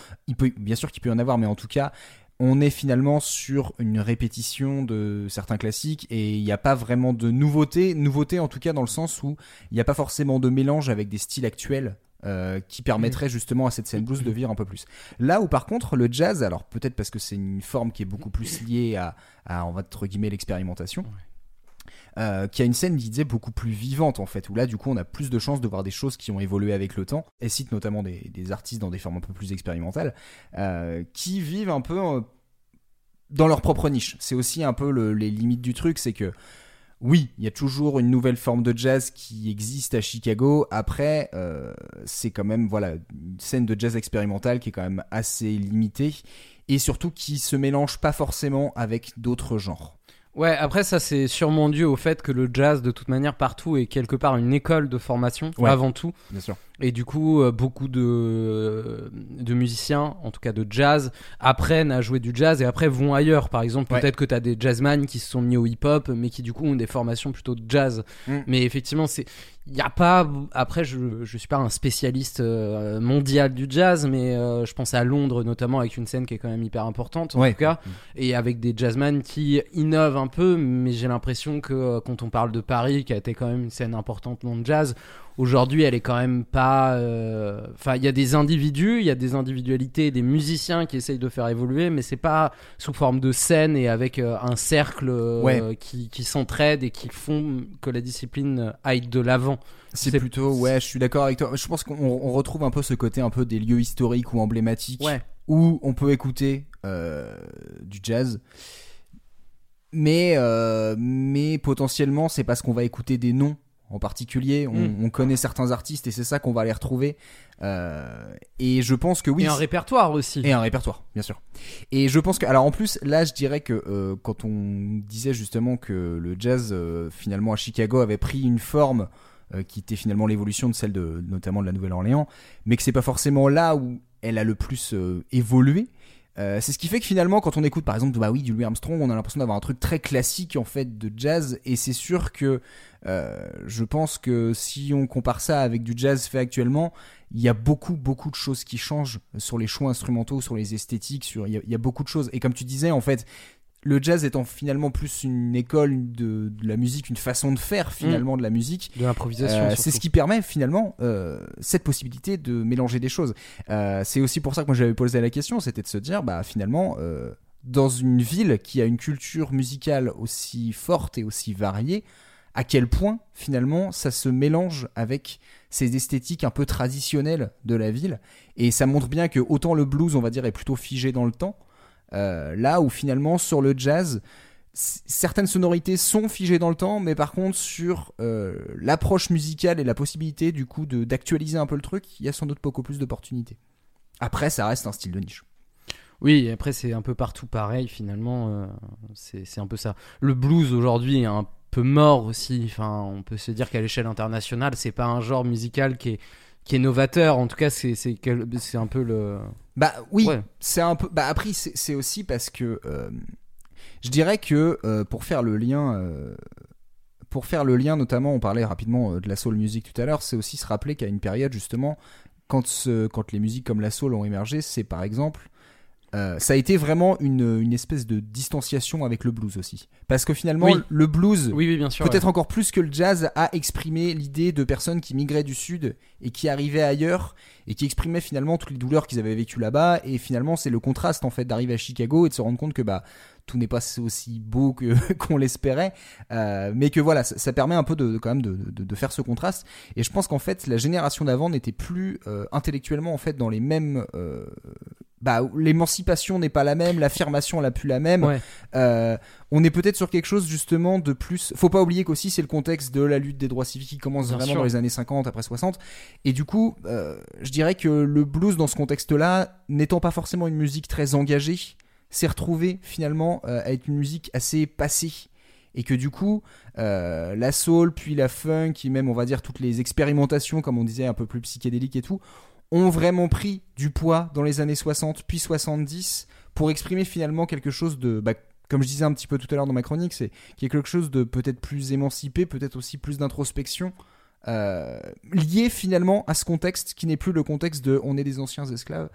bien sûr qu'il peut y en avoir, mais en tout cas, on est finalement sur une répétition de certains classiques et il n'y a pas vraiment de nouveauté, nouveauté en tout cas dans le sens où il n'y a pas forcément de mélange avec des styles actuels euh, qui permettrait justement à cette scène blues de vivre un peu plus. Là où par contre le jazz, alors peut-être parce que c'est une forme qui est beaucoup plus liée à, à entre guillemets l'expérimentation. Euh, qui a une scène, disait, beaucoup plus vivante en fait, où là du coup on a plus de chances de voir des choses qui ont évolué avec le temps. Elle cite notamment des, artistes dans des formes un peu plus expérimentales, euh, qui vivent un peu euh, dans leur propre niche. C'est aussi un peu les limites du truc, c'est que oui, il y a toujours une nouvelle forme de jazz qui existe à Chicago. Après, c'est quand même voilà une scène de jazz expérimental qui est quand même assez limitée et surtout qui se mélange pas forcément avec d'autres genres. Ouais, après ça c'est sûrement dû au fait que le jazz de toute manière partout est quelque part une école de formation avant tout. Bien sûr. Et du coup, euh, beaucoup de, de musiciens, en tout cas de jazz, apprennent à jouer du jazz et après vont ailleurs. Par exemple, peut-être que tu as des jazzman qui se sont mis au hip-hop, mais qui du coup ont des formations plutôt de jazz. Mm. Mais effectivement, c'est il y a pas après je je suis pas un spécialiste euh, mondial du jazz mais euh, je pense à Londres notamment avec une scène qui est quand même hyper importante en tout cas mm. et avec des jazzman qui innovent un peu mais j'ai l'impression que quand on parle de Paris qui a été quand même une scène importante dans le jazz aujourd'hui elle est quand même pas euh, enfin il y a des individus il y a des individualités des musiciens qui essayent de faire évoluer mais c'est pas sous forme de scène et avec euh, un cercle euh, qui, qui s'entraide et qui font que la discipline aille de l'avant. C'est plutôt ouais je suis d'accord avec toi. Je pense qu'on retrouve un peu ce côté un peu des lieux historiques ou emblématiques où on peut écouter du jazz. Mais mais potentiellement c'est parce qu'on va écouter des noms en particulier. Hmm. On, connaît certains artistes et c'est ça qu'on va aller retrouver. Euh, et je pense que oui. Et un répertoire aussi. Et un répertoire, bien sûr. Et je pense que, alors en plus, là, je dirais que euh, quand on disait justement que le jazz, euh, finalement, à Chicago, avait pris une forme qui était finalement l'évolution de celle de, notamment de la Nouvelle-Orléans, mais que c'est pas forcément là où elle a le plus évolué. Euh, c'est ce qui fait que finalement, quand on écoute par exemple bah oui, du Louis Armstrong, on a l'impression d'avoir un truc très classique en fait de jazz. Et c'est sûr que euh, je pense que si on compare ça avec du jazz fait actuellement, il y a beaucoup beaucoup de choses qui changent sur les choix instrumentaux, sur les esthétiques, sur il y a beaucoup de choses. Et comme tu disais, en fait, le jazz étant finalement plus une école de, la musique, une façon de faire finalement mm. de la musique. De l'improvisation. Euh, c'est ce qui permet finalement euh, cette possibilité de mélanger des choses. C'est aussi pour ça que moi j'avais posé la question, c'était de se dire, bah finalement, dans une ville qui a une culture musicale aussi forte et aussi variée, à quel point finalement ça se mélange avec ces esthétiques un peu traditionnelles de la ville. Et ça montre bien que autant le blues, on va dire, est plutôt figé dans le temps, euh, là où finalement sur le jazz, certaines sonorités sont figées dans le temps, mais par contre sur euh, l'approche musicale et la possibilité du coup d'actualiser un peu le truc, il y a sans doute beaucoup plus d'opportunités. Après, ça reste un style de niche. Oui, après c'est un peu partout pareil finalement, euh, c'est un peu ça. Le blues aujourd'hui est un peu mort aussi, enfin on peut se dire qu'à l'échelle internationale c'est pas un genre musical qui est qui est novateur. En tout cas, c'est c'est c'est un peu le. Bah oui, c'est un peu. Bah après, c'est aussi parce que euh, je dirais que euh, pour faire le lien. Euh, pour faire le lien, notamment, on parlait rapidement de la soul music tout à l'heure, c'est aussi se rappeler qu'à une période, justement, quand, quand les musiques comme la soul ont émergé, c'est par exemple euh, ça a été vraiment une, une espèce de distanciation avec le blues aussi. Parce que finalement, Oui. le blues, Oui, oui, peut-être encore plus que le jazz, a exprimé l'idée de personnes qui migraient du sud et qui arrivaient ailleurs et qui exprimaient finalement toutes les douleurs qu'ils avaient vécues là-bas. Et finalement, c'est le contraste en fait d'arriver à Chicago et de se rendre compte que bah tout n'est pas aussi beau que <laughs> qu'on l'espérait, Euh, mais que voilà, ça, ça permet un peu de, de- quand même de, de- de faire ce contraste. Et je pense qu'en fait, la génération d'avant n'était plus euh, intellectuellement en fait dans les mêmes. euh, bah, l'émancipation n'est pas la même, l'affirmation n'est plus la même. Ouais. On est peut-être sur quelque chose justement de plus. Faut pas oublier qu'aussi c'est le contexte de la lutte des droits civiques qui commence Bien vraiment sûr. dans les années 50 après 60. Et du coup, je dirais que le blues dans ce contexte-là, n'étant pas forcément une musique très engagée, s'est retrouvé finalement euh, à être une musique assez passée. Et que du coup, euh, la soul, puis la funk, et même on va dire toutes les expérimentations, comme on disait, un peu plus psychédéliques et tout, ont vraiment pris du poids dans les années 60 puis 70 pour exprimer finalement quelque chose de, bah, comme je disais un petit peu tout à l'heure dans ma chronique, c'est qu'il y a quelque chose de peut-être plus émancipé, peut-être aussi plus d'introspection, euh, lié finalement à ce contexte qui n'est plus le contexte de on est des anciens esclaves,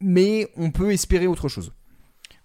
mais on peut espérer autre chose.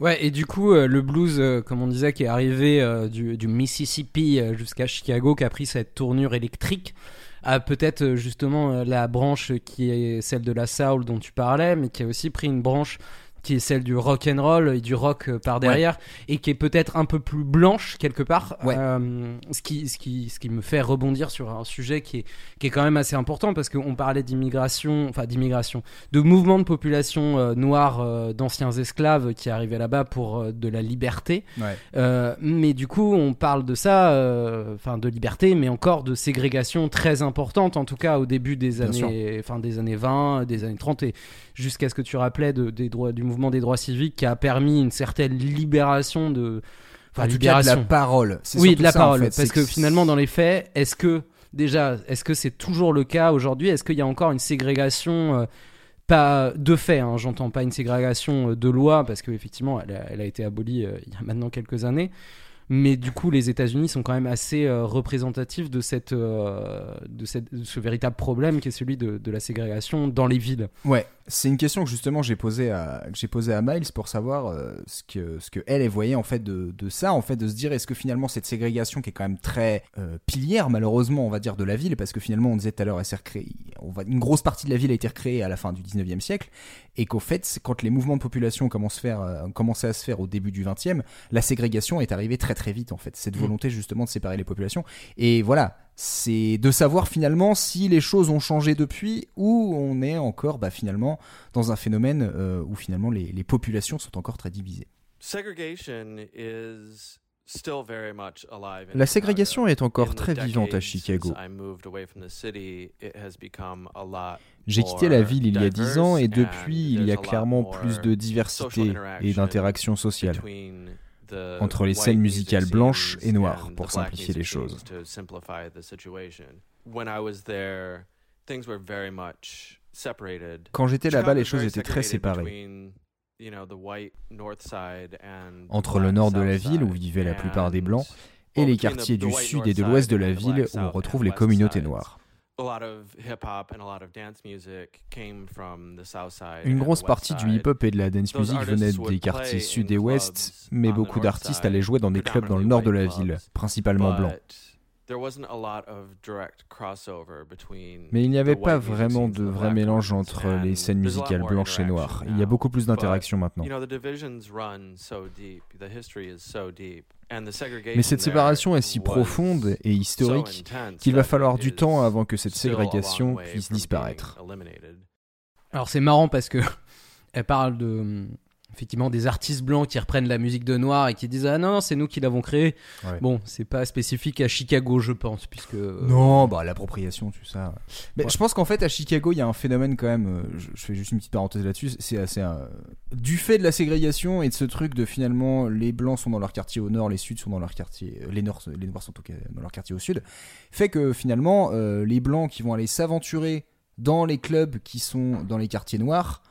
Ouais, et du coup, euh, le blues, euh, comme on disait, qui est arrivé euh, du, du Mississippi jusqu'à Chicago, qui a pris cette tournure électrique, a peut-être justement la branche qui est celle de la soul dont tu parlais, mais qui a aussi pris une branche qui est celle du rock and roll et du rock euh, par derrière et qui est peut-être un peu plus blanche quelque part Ouais. Euh, ce qui ce qui ce qui me fait rebondir sur un sujet qui est qui est quand même assez important parce qu'on parlait d'immigration enfin d'immigration de mouvements de population euh, noire euh, d'anciens esclaves qui arrivaient là-bas pour de la liberté Ouais. mais du coup, on parle de ça, enfin de liberté, mais encore de ségrégation très importante, en tout cas au début des Bien années, enfin des années 20, des années 30, et jusqu'à ce que tu rappelais de, des droits, du mouvement des droits civiques qui a permis une certaine libération de, enfin En tout cas, de libération, la parole. Oui, de la ça, en parole, fait. parce que finalement, dans les faits, est-ce que déjà, est-ce que c'est toujours le cas aujourd'hui? Est-ce qu'il y a encore une ségrégation euh, pas de fait, hein, j'entends pas une ségrégation euh, de loi parce qu'effectivement elle, a- elle a été abolie euh, il y a maintenant quelques années. Mais du coup, les États-Unis sont quand même assez euh, représentatifs euh, de, cette, de ce véritable problème qui est celui de, la ségrégation dans les villes. Ouais, c'est une question que justement j'ai posée à j'ai posée à Miles pour savoir euh, ce que ce que elle, voyait en fait de, de ça, en fait de se dire est-ce que finalement cette ségrégation qui est quand même très pilière malheureusement on va dire de la ville parce que finalement on disait tout à l'heure elle s'est on va une grosse partie de la ville a été recréée à la fin du 19e siècle et qu'au fait quand les mouvements de population commencent, faire, euh, commençaient à se faire au début du 20e, la ségrégation est arrivée très très vite en fait, cette Mm. volonté justement de séparer les populations et voilà, c'est de savoir finalement si les choses ont changé depuis ou on est encore bah, finalement dans un phénomène euh, où finalement les, les populations sont encore très divisées. Segregation is La Chicago. ségrégation est encore très vivante à Chicago. J'ai quitté la ville il y a 10 ans et depuis il y a clairement plus de diversité et interaction d'interaction sociale. entre les scènes musicales music blanches et noires, pour simplifier les choses. scenes to simplify the situation. When I was there, things were very much separated. Quand j'étais là-bas, les choses étaient très séparées. Between, you know, the white north side and the Entre le nord de la ville, où vivaient la plupart des Blancs, et les quartiers du sud et de l'ouest de la ville où on retrouve les communautés noires. Une grosse partie du hip-hop et de la dance music venaient artists des quartiers sud et ouest, mais beaucoup d'artistes allaient jouer dans des clubs dans le nord de la ville, principalement blancs. But there wasn't a lot of direct crossover between Mais il n'y avait the pas vraiment de vrai mélange entre les scènes musicales blanches et noires. Il y a beaucoup plus d'interactions maintenant. You know, the divisions run so deep. The history is so deep. And the segregation Mais cette séparation est si profonde et historique qu'il va falloir du temps avant que cette ségrégation puisse disparaître. Alors c'est marrant parce que <laughs> elle parle de effectivement des artistes blancs qui reprennent la musique de noir et qui disent ah non, c'est nous qui l'avons créé. Ouais. Bon, c'est pas spécifique à Chicago, je pense, puisque euh, Non, bah l'appropriation, tout ça. Mais Ouais. je pense qu'en fait à Chicago, il y a un phénomène quand même. euh, Je, je fais juste une petite parenthèse là-dessus. C'est assez euh, du fait de la ségrégation et de ce truc de finalement les blancs sont dans leur quartier au nord, les suds sont dans leur quartier, les nord, les noirs sont dans leur quartier au sud, fait que finalement euh, les blancs qui vont aller s'aventurer dans les clubs qui sont dans les quartiers noirs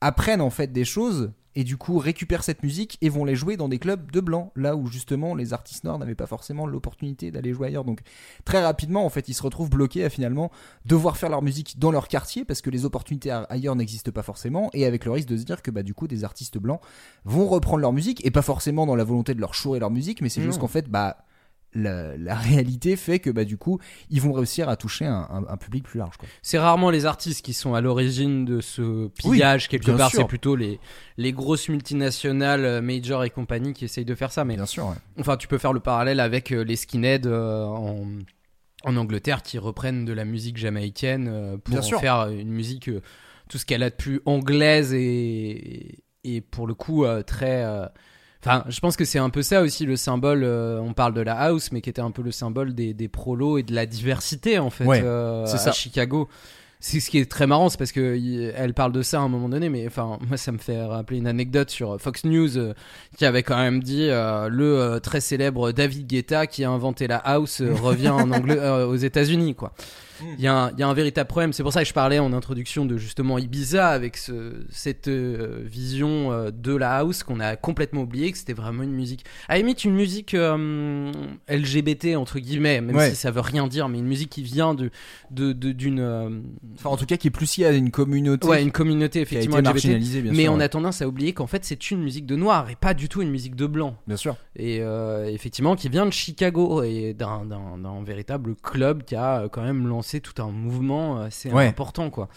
apprennent en fait des choses et du coup récupèrent cette musique et vont les jouer dans des clubs de blancs, là où justement les artistes noirs n'avaient pas forcément l'opportunité d'aller jouer ailleurs. Donc très rapidement, en fait, ils se retrouvent bloqués à finalement devoir faire leur musique dans leur quartier parce que les opportunités ailleurs n'existent pas forcément et avec le risque de se dire que bah du coup des artistes blancs vont reprendre leur musique et pas forcément dans la volonté de leur chourer leur musique, mais c'est juste Non. qu'en fait bah la, la <laughs> réalité fait que bah du coup ils vont réussir à toucher un, un- un public plus large. C'est rarement les artistes qui sont à l'origine de ce pillage quelque part. C'est plutôt les, les grosses multinationales, euh, major et compagnie qui essayent de faire ça. Mais Bien sûr. ouais. enfin, tu peux faire le parallèle avec euh, les skinheads euh, en, en Angleterre qui reprennent de la musique jamaïcaine pour Bien en sûr. faire une musique tout ce qu'elle a de plus anglaise et, et pour le coup très. Enfin, je pense que c'est un peu ça aussi le symbole. euh, on parle de la house, mais qui était un peu le symbole des, des prolos et de la diversité en fait Ouais, euh, c'est à ça. Chicago. C'est ce qui est très marrant, c'est parce que elle parle de ça à un moment donné, mais enfin moi ça me fait rappeler une anecdote sur Fox News euh, qui avait quand même dit euh, le euh, très célèbre David Guetta qui a inventé la house revient en <laughs> Angle- euh, aux États-Unis quoi. Il y, a un- il y a un véritable problème. C'est pour ça que je parlais en introduction de justement Ibiza avec ce, cette euh, vision euh, de la house qu'on a complètement oublié, que c'était vraiment une musique. À limite, une musique euh, LGBT, entre guillemets, même Ouais. si ça veut rien dire, mais une musique qui vient de de- de- d'une. euh, Enfin en tout cas qui est plus lié à une communauté ouais, une communauté qui a effectivement été LGBT. marginalisée bien Mais sûr. on ouais. a tendance à oublier qu'en fait c'est une musique de noir et pas du tout une musique de blanc. Bien sûr. Et euh, effectivement, qui vient de Chicago et d'un, d'un, d'un véritable club qui a euh, quand même lancé tout un mouvement assez Ouais. important, quoi.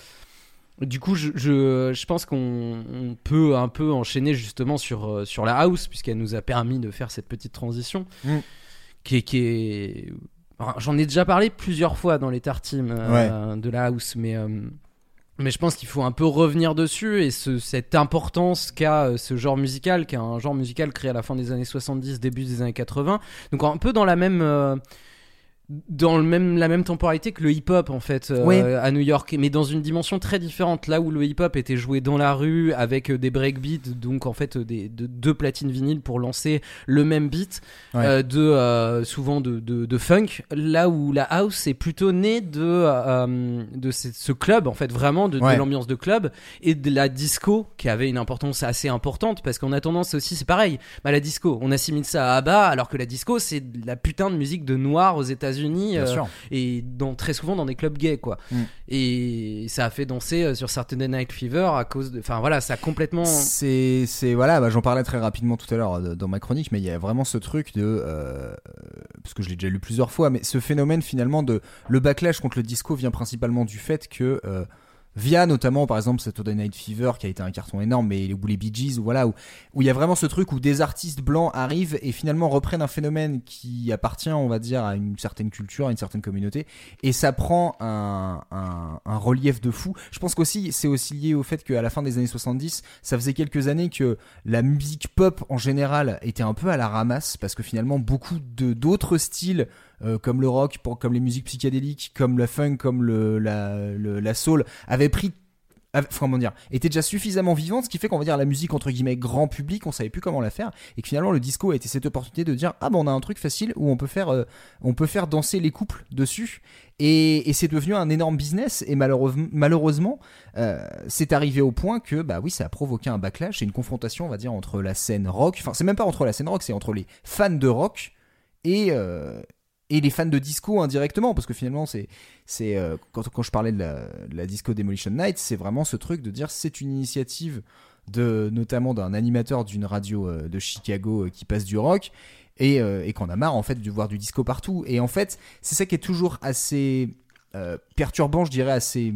Du coup, je, je, je pense qu'on on peut un peu enchaîner justement sur, euh, sur la house, puisqu'elle nous a permis de faire cette petite transition, Mm. qui est... Qui est... enfin, J'en ai déjà parlé plusieurs fois dans les tartimes euh, de la house, mais... euh, mais je pense qu'il faut un peu revenir dessus et ce, cette importance qu'a euh, ce genre musical, qui est un genre musical créé à la fin des années 70, début des années 80. Donc un peu dans la même, euh, dans le même, la même temporalité que le hip-hop en fait euh, à New York, mais dans une dimension très différente. Là où le hip-hop était joué dans la rue avec euh, des breakbeats, donc en fait des, de- deux platines vinyles pour lancer le même beat, Ouais. euh, de euh, souvent de, de, de funk. Là où la house est plutôt née de de ce, ce club en fait vraiment de, l'ambiance de club et de la disco qui avait une importance assez importante parce qu'on a tendance aussi c'est pareil bah, la disco on assimile ça à ABBA alors que la disco c'est de la putain de musique de noir aux États-Unis Bien euh, et dans très souvent dans des clubs gays quoi Mm. et ça a fait danser euh, sur Saturday Night Fever à cause de enfin voilà ça a complètement C'est, c'est voilà, bah, j'en parlais très rapidement tout à l'heure euh, dans ma chronique, mais il y a vraiment ce truc de, euh, parce que je l'ai déjà lu plusieurs fois, mais ce phénomène finalement de le backlash contre le disco vient principalement du fait que euh, via notamment par exemple Saturday Night Fever qui a été un carton énorme, mais les Bee Gees ou voilà où il y a vraiment ce truc où des artistes blancs arrivent et finalement reprennent un phénomène qui appartient, on va dire, à une certaine culture, à une certaine communauté, et ça prend un relief de fou. Je pense qu'aussi c'est aussi lié au fait qu'à la fin des années 70, ça faisait quelques années que la musique pop en général était un peu à la ramasse parce que finalement beaucoup de d'autres styles euh, comme le rock, pour- comme les musiques psychédéliques, comme la funk, comme le, la, la soul avaient pris comment dire, était déjà suffisamment vivante, ce qui fait qu'on va dire la musique entre guillemets grand public, on savait plus comment la faire, et que finalement le disco a été cette opportunité de dire ah ben on a un truc facile où on peut faire, euh, on peut faire danser les couples dessus, et, et c'est devenu un énorme business, et malheureusement, malheureusement c'est arrivé au point que bah oui ça a provoqué un backlash et une confrontation on va dire entre la scène rock, enfin c'est même pas entre la scène rock, c'est entre les fans de rock et euh, et les fans de disco indirectement parce que finalement c'est c'est euh, quand, quand je parlais de la, disco Demolition Night c'est vraiment ce truc de dire c'est une initiative de notamment d'un animateur d'une radio euh, de Chicago euh, qui passe du rock et, et qu'on a marre en fait de voir du disco partout. Et en fait c'est ça qui est toujours assez perturbant je dirais assez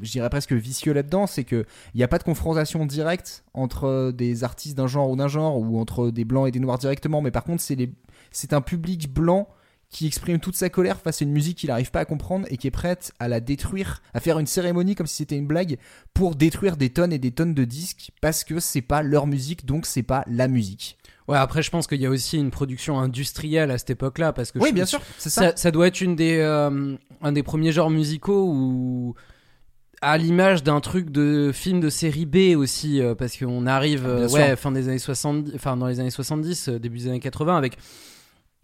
je dirais presque vicieux là-dedans c'est que il n'y a pas de confrontation directe entre des artistes d'un genre ou d'un genre ou entre des blancs et des noirs directement mais par contre c'est les c'est un public blanc qui exprime toute sa colère face à une musique qu'il n'arrive pas à comprendre et qui est prête à la détruire, à faire une cérémonie comme si c'était une blague pour détruire des tonnes et des tonnes de disques parce que c'est pas leur musique donc c'est pas la musique. ouais après je pense qu'il y a aussi une production industrielle à cette époque-là parce que Oui, je- bien sûr, c'est ça. ça, ça doit être une des, euh, un des premiers genres musicaux où, à l'image d'un truc de film de série B aussi, euh, parce qu'on arrive, euh, sûr. ouais, fin des années 70, enfin dans les années 70, euh, début des années 80, avec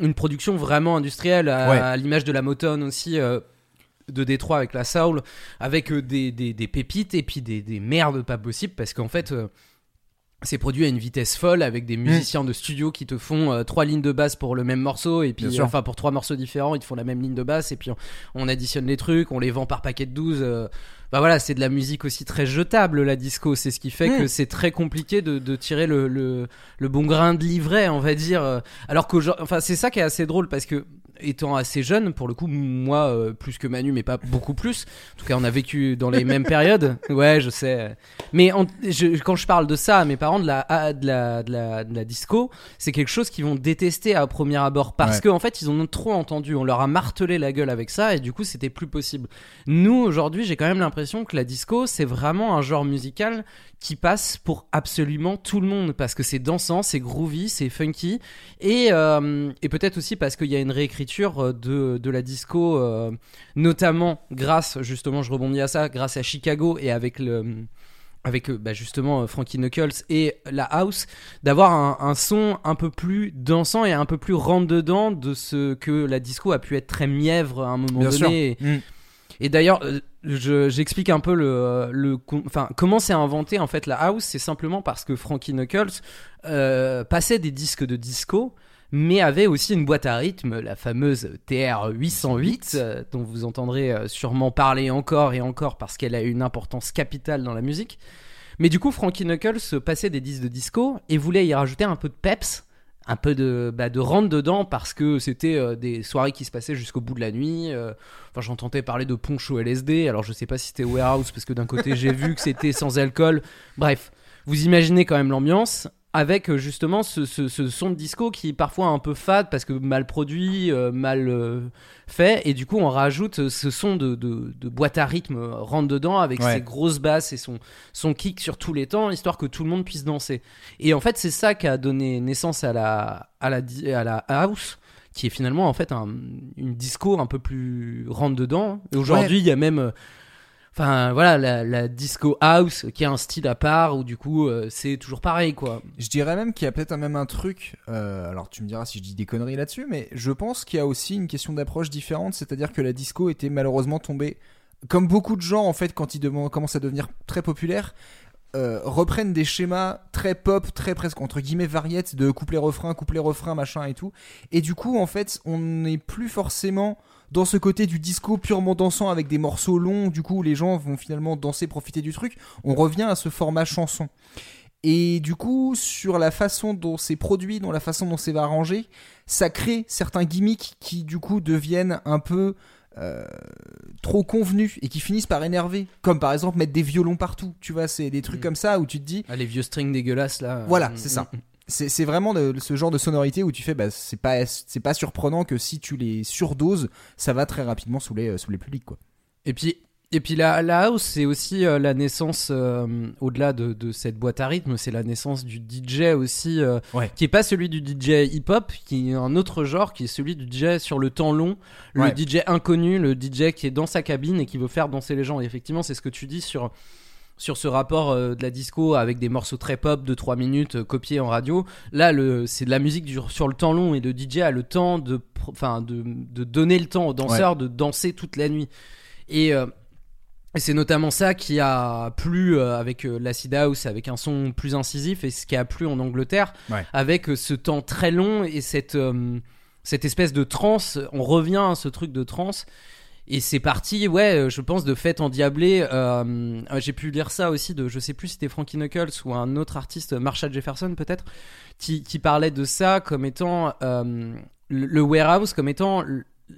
une production vraiment industrielle, à, Ouais. à l'image de la Motown aussi. euh, de Détroit avec la soul, avec euh, des, des, des pépites et puis des, des merdes pas possibles parce qu'en fait, euh, c'est produit à une vitesse folle avec des musiciens de studio qui te font euh, trois lignes de basse pour le même morceau et puis enfin pour trois morceaux différents ils te font la même ligne de basse et puis on, on additionne les trucs on les vend par paquet de 12 euh. Bah voilà c'est de la musique aussi très jetable la disco c'est ce qui fait Mm. que c'est très compliqué de, de tirer le, le, le bon grain de livret on va dire alors qu'aujourd'hui enfin c'est ça qui est assez drôle parce que étant assez jeune pour le coup moi euh, plus que Manu mais pas beaucoup plus en tout cas on a vécu dans les mêmes <laughs> périodes ouais je sais mais en- je- quand je parle de ça à mes parents de la, à- de la, de la, de la disco, c'est quelque chose qu'ils vont détester à premier abord parce Ouais. qu'en en fait ils en ont trop entendu. On leur a martelé la gueule avec ça et du coup c'était plus possible. Nous aujourd'hui, j'ai quand même l'impression que la disco c'est vraiment un genre musical qui passe pour absolument tout le monde parce que c'est dansant, c'est groovy, c'est funky et, euh, et peut-être aussi parce qu'il y a une réécriture euh, de, de la disco, euh, notamment grâce, justement, je rebondis à ça, grâce à Chicago et avec le avec bah, justement Frankie Knuckles et la house, d'avoir un, un son un peu plus dansant et un peu plus rentre dedans de ce que la disco a pu être très mièvre à un moment Bien donné. Mm. Et d'ailleurs, euh, je- j'explique un peu le, con- enfin, comment c'est inventé en fait la house. C'est simplement parce que Frankie Knuckles euh, passait des disques de disco, mais avait aussi une boîte à rythme, la fameuse TR 808, euh, dont vous entendrez euh, sûrement parler encore et encore parce qu'elle a une importance capitale dans la musique. Mais du coup, Frankie Knuckles passait des disques de disco et voulait y rajouter un peu de peps, un peu de, bah, de rentre dedans parce que c'était euh, des soirées qui se passaient jusqu'au bout de la nuit. euh, Enfin, j'entendais parler de punch au LSD. Alors, je sais pas si c'était warehouse parce que d'un côté, j'ai vu que c'était sans alcool. Bref, vous imaginez quand même l'ambiance avec euh, justement ce, ce- ce son de disco qui est parfois un peu fade parce que mal produit, euh, mal euh, fait. Et du coup, on rajoute ce son de, de- de boîte à rythme rentre dedans avec Ouais. ses grosses basses et son, son kick sur tous les temps, histoire que tout le monde puisse danser. Et en fait, c'est ça qui a donné naissance à la, à la, à la house, qui est finalement en fait un- une disco un peu plus rentre dedans. Et aujourd'hui, il y a même. Enfin voilà, la, disco house qui a un style à part où du coup euh, c'est toujours pareil quoi. Je dirais même qu'il y a peut-être même un truc, euh, alors tu me diras si je dis des conneries là-dessus, mais je pense qu'il y a aussi une question d'approche différente, c'est-à-dire que la disco était malheureusement tombée, comme beaucoup de gens en fait quand ils commencent à devenir très populaires, euh, reprennent des schémas très pop, très presque entre guillemets variettes de couplet-refrain, couplet-refrain, machin et tout, et du coup en fait on n'est plus forcément dans ce côté du disco purement dansant avec des morceaux longs, du coup les gens vont finalement danser, profiter du truc, on revient à ce format chanson. Et du coup, sur la façon dont c'est produit, dans la façon dont c'est arrangé, ça crée certains gimmicks qui du coup deviennent un peu euh, trop convenus et qui finissent par énerver. Comme par exemple mettre des violons partout. Tu vois, c'est des trucs Mm. comme ça où tu te dis, Ah, les vieux strings dégueulasses là. Voilà, Mm, c'est ça. C'est vraiment de- ce genre de sonorité où tu fais, bah, c'est pas, c'est pas surprenant que si tu les surdoses, ça va très rapidement sous les, sous les publics, quoi. Et puis, et puis la, la house, c'est aussi euh, la naissance, euh, au-delà de, de cette boîte à rythme, c'est la naissance du DJ aussi, euh, Ouais. qui est pas celui du DJ hip-hop, qui est un autre genre, qui est celui du DJ sur le temps long, le Ouais. DJ inconnu, le DJ qui est dans sa cabine et qui veut faire danser les gens. Et effectivement, c'est ce que tu dis sur sur ce rapport euh, de la disco avec des morceaux très pop de 3 minutes euh, copiés en radio. Là, c'est de la musique du- sur le temps long et le DJ a le temps de, pro- enfin, de, de donner le temps aux danseurs de danser toute la nuit. Et, euh, et c'est notamment ça qui a plu avec l'acid house, avec un son plus incisif, et ce qui a plu en Angleterre, Ouais. avec ce temps très long et cette, cette espèce de transe. On revient à ce truc de transe. Et c'est parti, ouais, euh, je pense, de Fête endiablée. Euh, J'ai pu lire ça aussi de, je sais plus si c'était Frankie Knuckles ou un autre artiste, Marshall Jefferson peut-être, qui, qui parlait de ça comme étant euh, le, warehouse, comme étant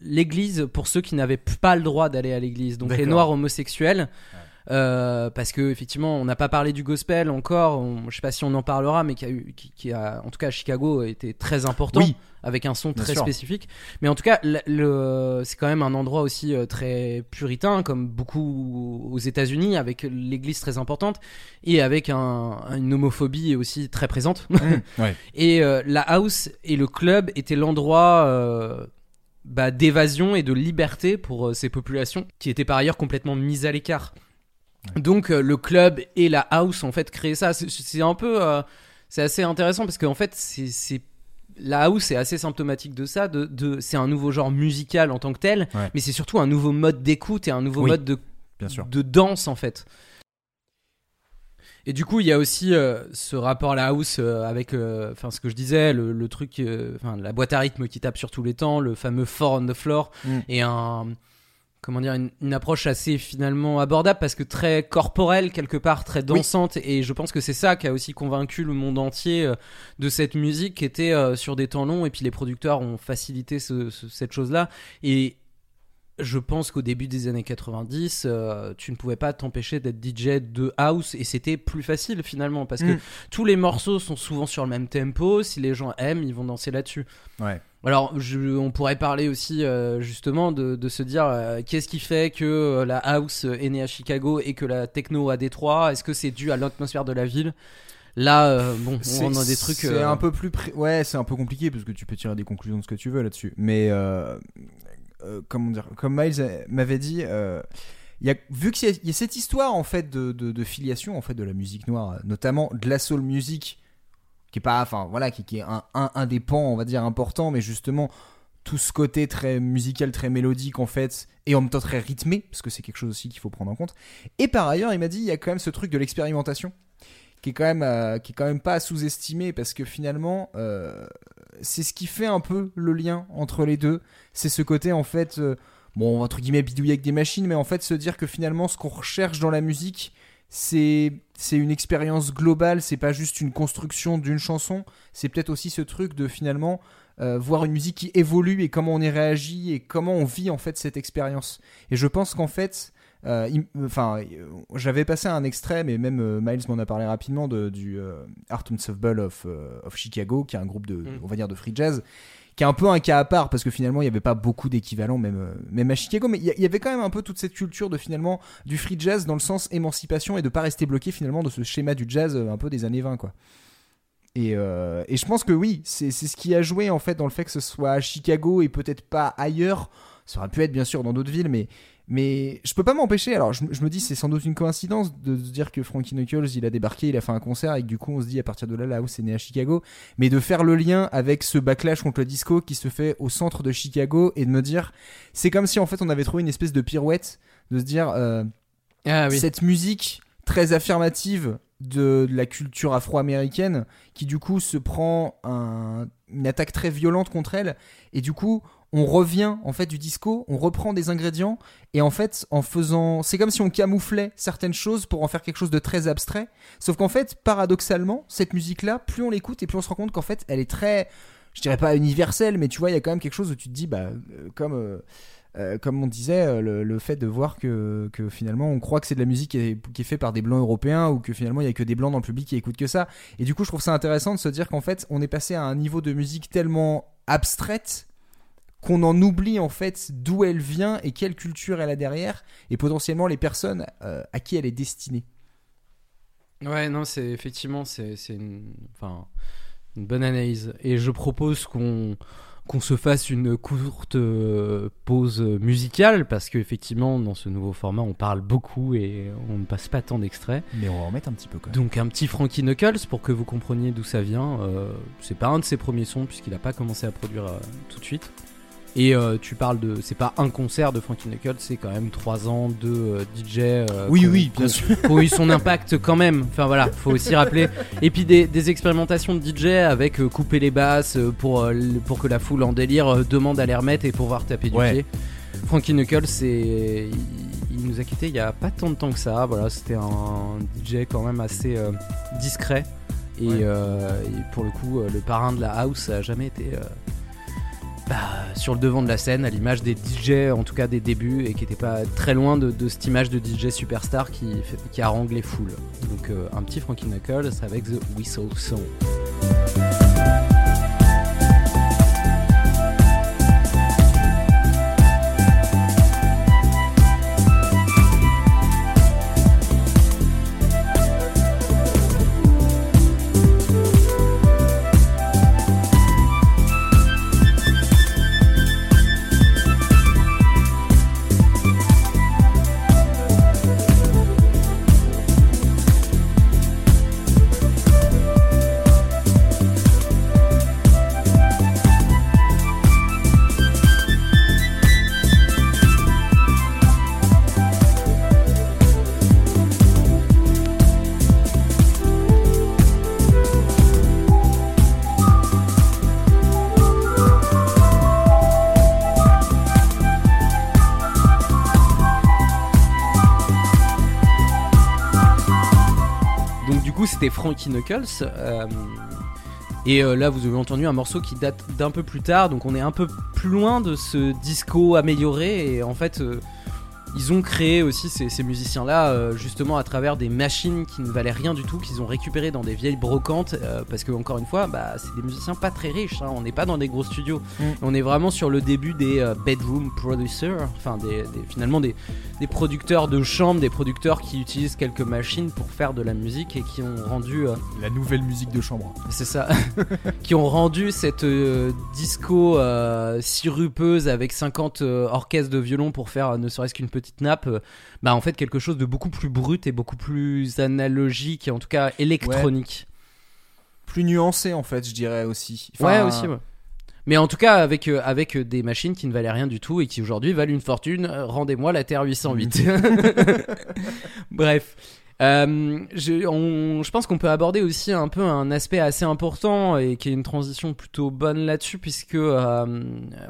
l'église pour ceux qui n'avaient pas le droit d'aller à l'église. Donc les noirs homosexuels. Euh, parce que effectivement, on n'a pas parlé du gospel encore. On, je sais pas si on en parlera, mais qui a eu, qui, qui a, en tout cas à Chicago, été très important Oui. avec un son Bien très sûr. spécifique. Mais en tout cas, le, le- c'est quand même un endroit aussi euh, très puritain, comme beaucoup aux États-Unis, avec l'église très importante et avec un- une homophobie aussi très présente. ouais. <laughs> Et euh, la house et le club étaient l'endroit euh, bah, d'évasion et de liberté pour ces populations qui étaient par ailleurs complètement mises à l'écart. Donc euh, le club et la house en fait créaient ça. C'est- un peu, euh, c'est assez intéressant parce qu'en fait c'est la house est assez symptomatique de ça. De, de c'est un nouveau genre musical en tant que tel, Ouais. mais c'est surtout un nouveau mode d'écoute et un nouveau Oui. mode de Bien sûr. de danse en fait. Et du coup, il y a aussi euh, ce rapport à la house euh, avec, euh, ce que je disais, le, le truc, enfin, la boîte à rythme qui tape sur tous les temps, le fameux four on the floor, Mm. et un, comment dire, une, une approche assez finalement abordable parce que très corporelle quelque part, très dansante. Et je pense que c'est ça qui a aussi convaincu le monde entier euh, de cette musique qui était euh, sur des temps longs. Et puis les producteurs ont facilité ce- ce- cette chose-là. Et je pense qu'au début des années 90, euh, tu ne pouvais pas t'empêcher d'être DJ de house et c'était plus facile finalement parce que Mm. tous les morceaux sont souvent sur le même tempo. Si les gens aiment, ils vont danser là-dessus. Ouais. Alors, je- on pourrait parler aussi euh, justement de, de se dire euh, qu'est-ce qui fait que la house est née à Chicago et que la techno à Détroit Est-ce que c'est dû à l'atmosphère de la ville? Là, euh, bon, on a des trucs. C'est euh, un peu plus. Ouais, c'est un peu compliqué parce que tu peux tirer des conclusions de ce que tu veux là-dessus. Mais euh, euh, Comme Miles m'avait dit. euh, vu qu'il y, y a cette histoire en fait de, filiation en fait de la musique noire, notamment de la soul music, qui est pas, enfin voilà, qui, est un, un, des pans on va dire important, mais justement tout ce côté très musical, très mélodique en fait, et en même temps très rythmé, parce que c'est quelque chose aussi qu'il faut prendre en compte. Et par ailleurs, il m'a dit, il y a quand même ce truc de l'expérimentation, qui est quand même, euh, qui est quand même pas à sous-estimer, parce que finalement, c'est ce qui fait un peu le lien entre les deux. C'est ce côté en fait, euh, bon entre guillemets bidouiller avec des machines, mais en fait se dire que finalement, ce qu'on recherche dans la musique, c'est une expérience globale, c'est pas juste une construction d'une chanson, c'est peut-être aussi ce truc de finalement euh, voir une musique qui évolue et comment on y réagit et comment on vit en fait cette expérience. Et je pense qu'en fait, enfin, euh, j'avais passé un extrait, mais même euh, Miles m'en a parlé rapidement de, du euh, Art Ensemble of, euh, of Chicago, qui est un groupe de, Mm. on va dire, de free jazz, qui est un peu un cas à part parce que finalement il n'y avait pas beaucoup d'équivalents même, même à Chicago, mais il y, avait quand même un peu toute cette culture de finalement du free jazz dans le sens émancipation et de pas rester bloqué finalement de ce schéma du jazz un peu des années 20 quoi. Et, euh, et je pense que oui, c'est c'est ce qui a joué en fait dans le fait que ce soit à Chicago et peut-être pas ailleurs. Ça aurait pu être bien sûr dans d'autres villes, mais, mais je peux pas m'empêcher. Alors je, je me dis, c'est sans doute une coïncidence de se dire que Frankie Knuckles il a débarqué, il a fait un concert et que du coup on se dit à partir de là, là où c'est né à Chicago. Mais de faire le lien avec ce backlash contre le disco qui se fait au centre de Chicago et de me dire, c'est comme si en fait on avait trouvé une espèce de pirouette, de se dire. euh, Ah oui. cette musique très affirmative de, de la culture afro-américaine qui du coup se prend un- une attaque très violente contre elle et du coup on revient en fait du disco, on reprend des ingrédients et en fait en faisant c'est comme si on camouflait certaines choses pour en faire quelque chose de très abstrait sauf qu'en fait paradoxalement cette musique là plus on l'écoute et plus on se rend compte qu'en fait elle est très je dirais pas universelle mais tu vois il y a quand même quelque chose où tu te dis bah euh, comme euh, euh, comme on disait, le, fait de voir que, que finalement on croit que c'est de la musique qui est, qui est faite par des blancs européens ou que finalement il y a que des blancs dans le public qui écoutent que ça. Et du coup, je trouve ça intéressant de se dire qu'en fait, on est passé à un niveau de musique tellement abstraite qu'on en oublie en fait d'où elle vient et quelle culture elle a derrière et potentiellement les personnes euh, à qui elle est destinée. Ouais, non, c'est effectivement c'est c'est une enfin une bonne analyse et je propose qu'on qu'on se fasse une courte euh, pause musicale parce qu'effectivement dans ce nouveau format on parle beaucoup et on ne passe pas tant d'extraits. Mais on va en mettre un petit peu quand même. Donc un petit Frankie Knuckles pour que vous compreniez d'où ça vient. Euh, c'est pas un de ses premiers sons puisqu'il a pas commencé à produire euh, tout de suite. Et euh, tu parles de, c'est pas un concert de Frankie Knuckles, c'est quand même trois ans de euh, DJ. euh, Oui, oui, bien sûr. qui ont eu son impact quand même. Enfin voilà, faut aussi rappeler. Et puis des, des expérimentations de DJ avec couper les basses pour, pour que la foule en délire demande à les remettre et pouvoir taper du Ouais. pied. Frankie Knuckles, c'est, il, nous a quitté il y a pas tant de temps que ça. Voilà, c'était un DJ quand même assez discret. Et, Ouais. et pour le coup, le parrain de la house a jamais été bah, sur le devant de la scène, à l'image des DJ, en tout cas des débuts, et qui était pas très loin de, cette image de DJ superstar qui, qui harangue les foules. Donc euh, un petit Frankie Knuckles avec The Whistle Song. Frankie Knuckles. euh, et euh, là, vous avez entendu un morceau qui date d'un peu plus tard, donc on est un peu plus loin de ce disco amélioré. Et en fait, euh, ils ont créé aussi ces, ces musiciens-là, euh, justement à travers des machines qui ne valaient rien du tout, qu'ils ont récupérées dans des vieilles brocantes. euh, parce que, encore une fois, bah, c'est des musiciens pas très riches. hein, on n'est pas dans des gros studios. Mm. On est vraiment sur le début des euh, bedroom producers, enfin, des, des- finalement des, des producteurs de chambre, des producteurs qui utilisent quelques machines pour faire de la musique et qui ont rendu. euh, La nouvelle musique de chambre. c'est ça. <laughs> qui ont rendu cette euh, disco euh, sirupeuse avec 50 euh, orchestres de violon pour faire euh, ne serait-ce qu'une petite nappe, euh, bah en fait quelque chose de beaucoup plus brut et beaucoup plus analogique et en tout cas électronique. Plus nuancé en fait, je dirais aussi. ouais, Enfin, aussi, ouais. Mais en tout cas avec, euh, avec euh, des machines qui ne valaient rien du tout et qui aujourd'hui valent une fortune, rendez-moi la Terre 808. <laughs> <laughs> Bref. Euh, je, on- je pense qu'on peut aborder aussi un peu un aspect assez important et qui est une transition plutôt bonne là-dessus puisque euh,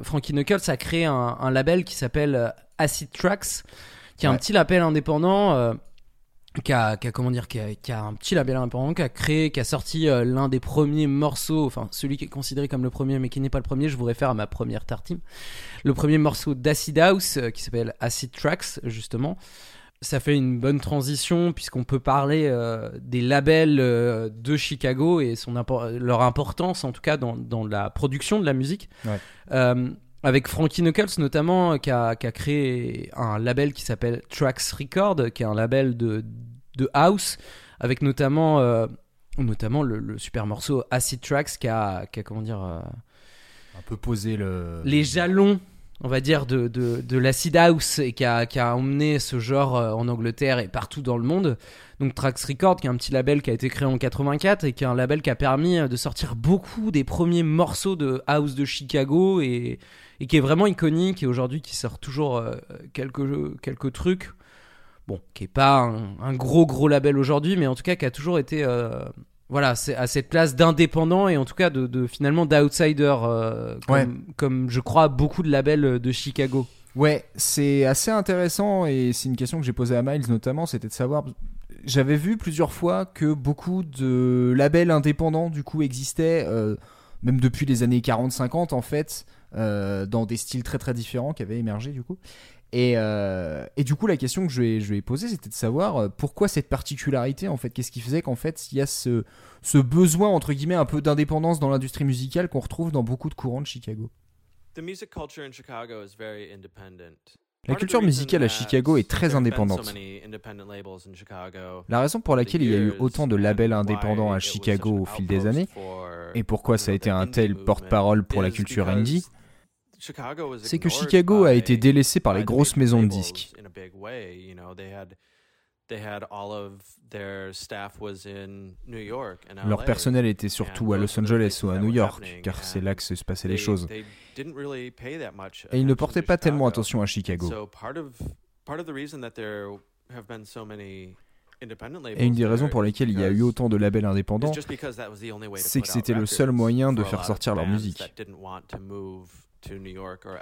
Frankie Knuckles a créé un, un label qui s'appelle euh, Acid Tracks qui est un petit label indépendant euh, qui a, qui a, comment dire qui a, qui a un petit label indépendant qui a créé qui a sorti euh, l'un des premiers morceaux enfin celui qui est considéré comme le premier mais qui n'est pas le premier je vous réfère à ma première tartine. Le premier morceau d'Acid House euh, qui s'appelle Acid Tracks justement ça fait une bonne transition puisqu'on peut parler euh, des labels euh, de Chicago et son leur importance en tout cas dans, dans la production de la musique. Ouais. Euh, avec Frankie Knuckles notamment qui a, qui a créé un label qui s'appelle Tracks Record qui est un label de, de house avec notamment, notamment le, le super morceau Acid Tracks qui a, qui a comment dire... Un peu posé le. les jalons, on va dire, de, de, de l'acid house et qui a, qui a emmené ce genre euh, en Angleterre et partout dans le monde. Donc Trax Record, qui est un petit label qui a été créé en 84 et qui est un label qui a permis euh, de sortir beaucoup des premiers morceaux de house de Chicago et, et qui est vraiment iconique et aujourd'hui qui sort toujours euh, quelques, quelques trucs. Bon, qui est pas un, un gros gros label aujourd'hui, mais en tout cas qui a toujours été euh, voilà, c'est à cette place d'indépendant et en tout cas de, de finalement d'outsider, euh, comme, Ouais. comme je crois beaucoup de labels de Chicago. Ouais, c'est assez intéressant et c'est une question que j'ai posée à Miles notamment, c'était de savoir. J'avais vu plusieurs fois que beaucoup de labels indépendants du coup existaient, euh, même depuis les années 40-50 en fait, euh, dans des styles très très différents qui avaient émergé du coup. Et, euh, et du coup, la question que je lui ai, je lui ai posée, c'était de savoir euh, pourquoi cette particularité en fait, qu'est-ce qui faisait qu'en fait il y a ce, ce besoin entre guillemets un peu d'indépendance dans l'industrie musicale qu'on retrouve dans beaucoup de courants de Chicago? The music culture in Chicago is very independent. La culture musicale à Chicago est très indépendante. La raison pour laquelle il y a eu autant de labels indépendants à Chicago au fil des années, et pourquoi ça a été un tel porte-parole pour la culture indie, c'est que Chicago a été délaissé par les grosses maisons de disques. Leur personnel était surtout à Los Angeles ou à New York, car c'est là que se passaient les choses. Et ils ne portaient pas tellement attention à Chicago. Et une des raisons pour lesquelles il y a eu autant de labels indépendants, c'est que c'était le seul moyen de faire sortir leur musique.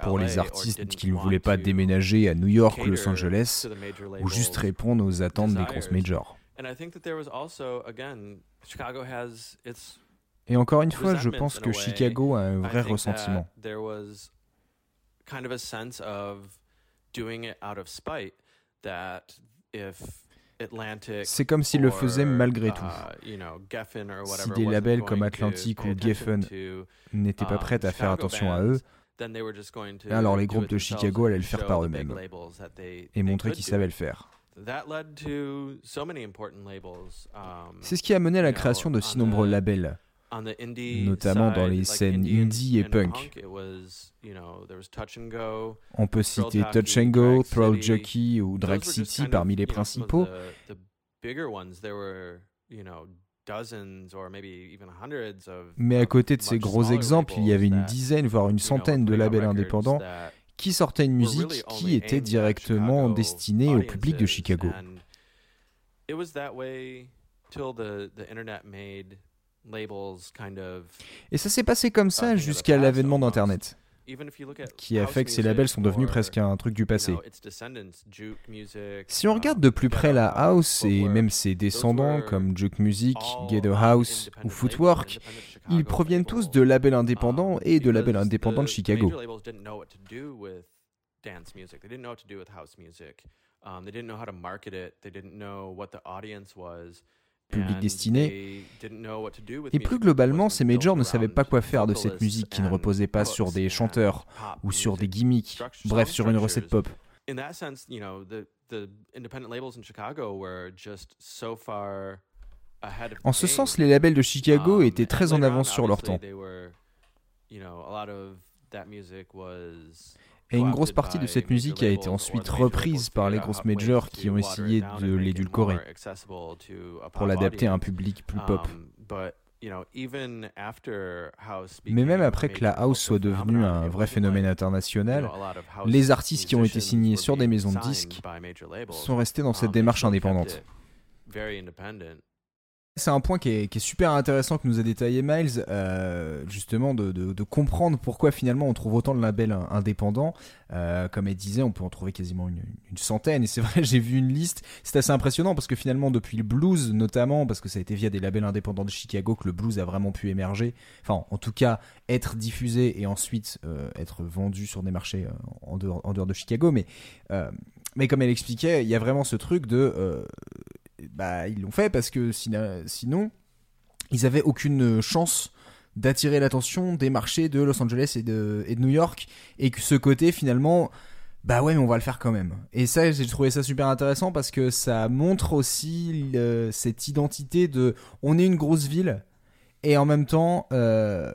Pour les artistes qui ne voulaient pas déménager à New York ou Los Angeles, ou juste répondre aux attentes des grosses majors. Et encore une fois, je pense que Chicago a un vrai ressentiment. C'est comme s'ils le faisaient malgré tout. Si des labels comme Atlantic ou Geffen n'étaient pas prêts à faire attention à eux, alors les groupes de Chicago allaient le faire par eux-mêmes et montrer qu'ils savaient le faire. C'est ce qui a mené à la création de si nombreux labels, notamment dans les scènes indie et punk. On peut citer Touch and Go, Throw Jockey ou Drag City parmi les principaux. Mais à côté de ces gros exemples, il y avait une dizaine, voire une centaine de labels indépendants qui sortaient une musique qui était directement destinée au public de Chicago. Et ça s'est passé comme ça jusqu'à l'avènement d'Internet. Qui a fait que ces labels sont devenus presque un truc du passé. Si on regarde de plus près la house et même ses descendants comme Juke Music, Ghetto House ou Footwork, ils proviennent tous de labels indépendants et de labels indépendants de Chicago. Public destiné. Et plus globalement, ces majors ne savaient pas quoi faire de cette musique qui ne reposait pas sur des chanteurs ou sur des gimmicks, bref, sur une recette pop. En ce sens, les labels de Chicago étaient très en avance sur leur temps. Et une grosse partie de cette musique a été ensuite reprise par les grosses majors qui ont essayé de l'édulcorer pour l'adapter à un public plus pop. Mais même après que la house soit devenue un vrai phénomène international, les artistes qui ont été signés sur des maisons de disques sont restés dans cette démarche indépendante. C'est un point qui est, super intéressant que nous a détaillé Miles, euh, justement de, comprendre pourquoi finalement on trouve autant de labels indépendants. Euh, comme elle disait, on peut en trouver quasiment une, centaine. Et c'est vrai, <laughs> j'ai vu une liste. C'est assez impressionnant parce que finalement, depuis le blues notamment, parce que ça a été via des labels indépendants de Chicago que le blues a vraiment pu émerger. Enfin, en tout cas, être diffusé et ensuite euh, être vendu sur des marchés en dehors, de Chicago. Mais, mais comme elle expliquait, il y a vraiment ce truc de bah, ils l'ont fait parce que sinon, ils avaient aucune chance d'attirer l'attention des marchés de Los Angeles et de, et de New York. Et que ce côté finalement bah ouais mais on va le faire quand même. Et ça j'ai trouvé ça super intéressant parce que ça montre aussi cette identité de on est une grosse ville et en même temps euh,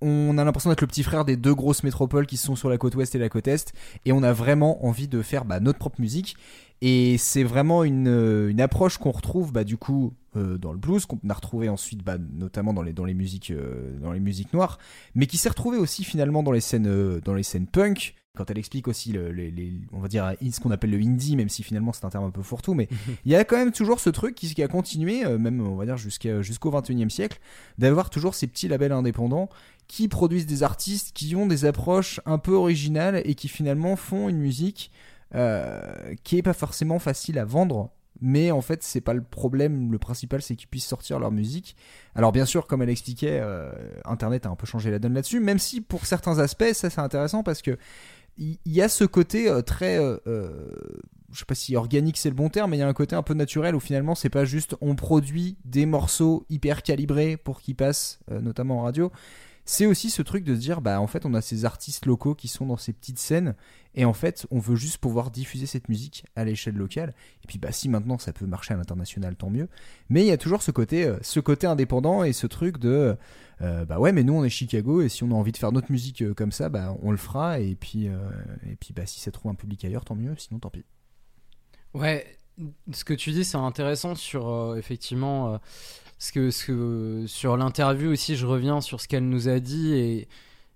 on a l'impression d'être le petit frère des deux grosses métropoles qui sont sur la côte ouest et la côte est et on a vraiment envie de faire bah, notre propre musique et c'est vraiment une, euh, approche qu'on retrouve bah, du coup euh, dans le blues, qu'on a retrouvé ensuite bah, notamment dans les, dans, les musiques, euh, dans les musiques noires, mais qui s'est retrouvé aussi finalement dans les scènes punk. Quand elle explique aussi, le, les, les, on va dire, ce qu'on appelle le indie, même si finalement c'est un terme un peu fourre-tout, mais <laughs> il y a quand même toujours ce truc qui, qui a continué, même on va dire jusqu'à, jusqu'au 21e siècle, d'avoir toujours ces petits labels indépendants qui produisent des artistes qui ont des approches un peu originales et qui finalement font une musique euh, qui est pas forcément facile à vendre mais en fait c'est pas le problème. Le principal c'est qu'ils puissent sortir leur musique. Alors bien sûr comme elle expliquait euh, internet a un peu changé la donne là-dessus même si pour certains aspects ça c'est intéressant parce que il y, a ce côté euh, très je sais pas si organique c'est le bon terme mais il y a un côté un peu naturel où finalement c'est pas juste on produit des morceaux hyper calibrés pour qu'ils passent notamment en radio c'est aussi ce truc de se dire bah en fait on a ces artistes locaux qui sont dans ces petites scènes et en fait on veut juste pouvoir diffuser cette musique à l'échelle locale. Et puis bah si maintenant ça peut marcher à l'international tant mieux. Mais il y a toujours ce côté euh, ce côté indépendant et ce truc de euh, bah ouais mais nous on est Chicago et si on a envie de faire notre musique euh, comme ça bah on le fera. Et puis et puis bah si ça trouve un public ailleurs tant mieux. Sinon tant pis. Ouais ce que tu dis c'est intéressant sur effectivement parce que, que sur l'interview aussi, je reviens sur ce qu'elle nous a dit et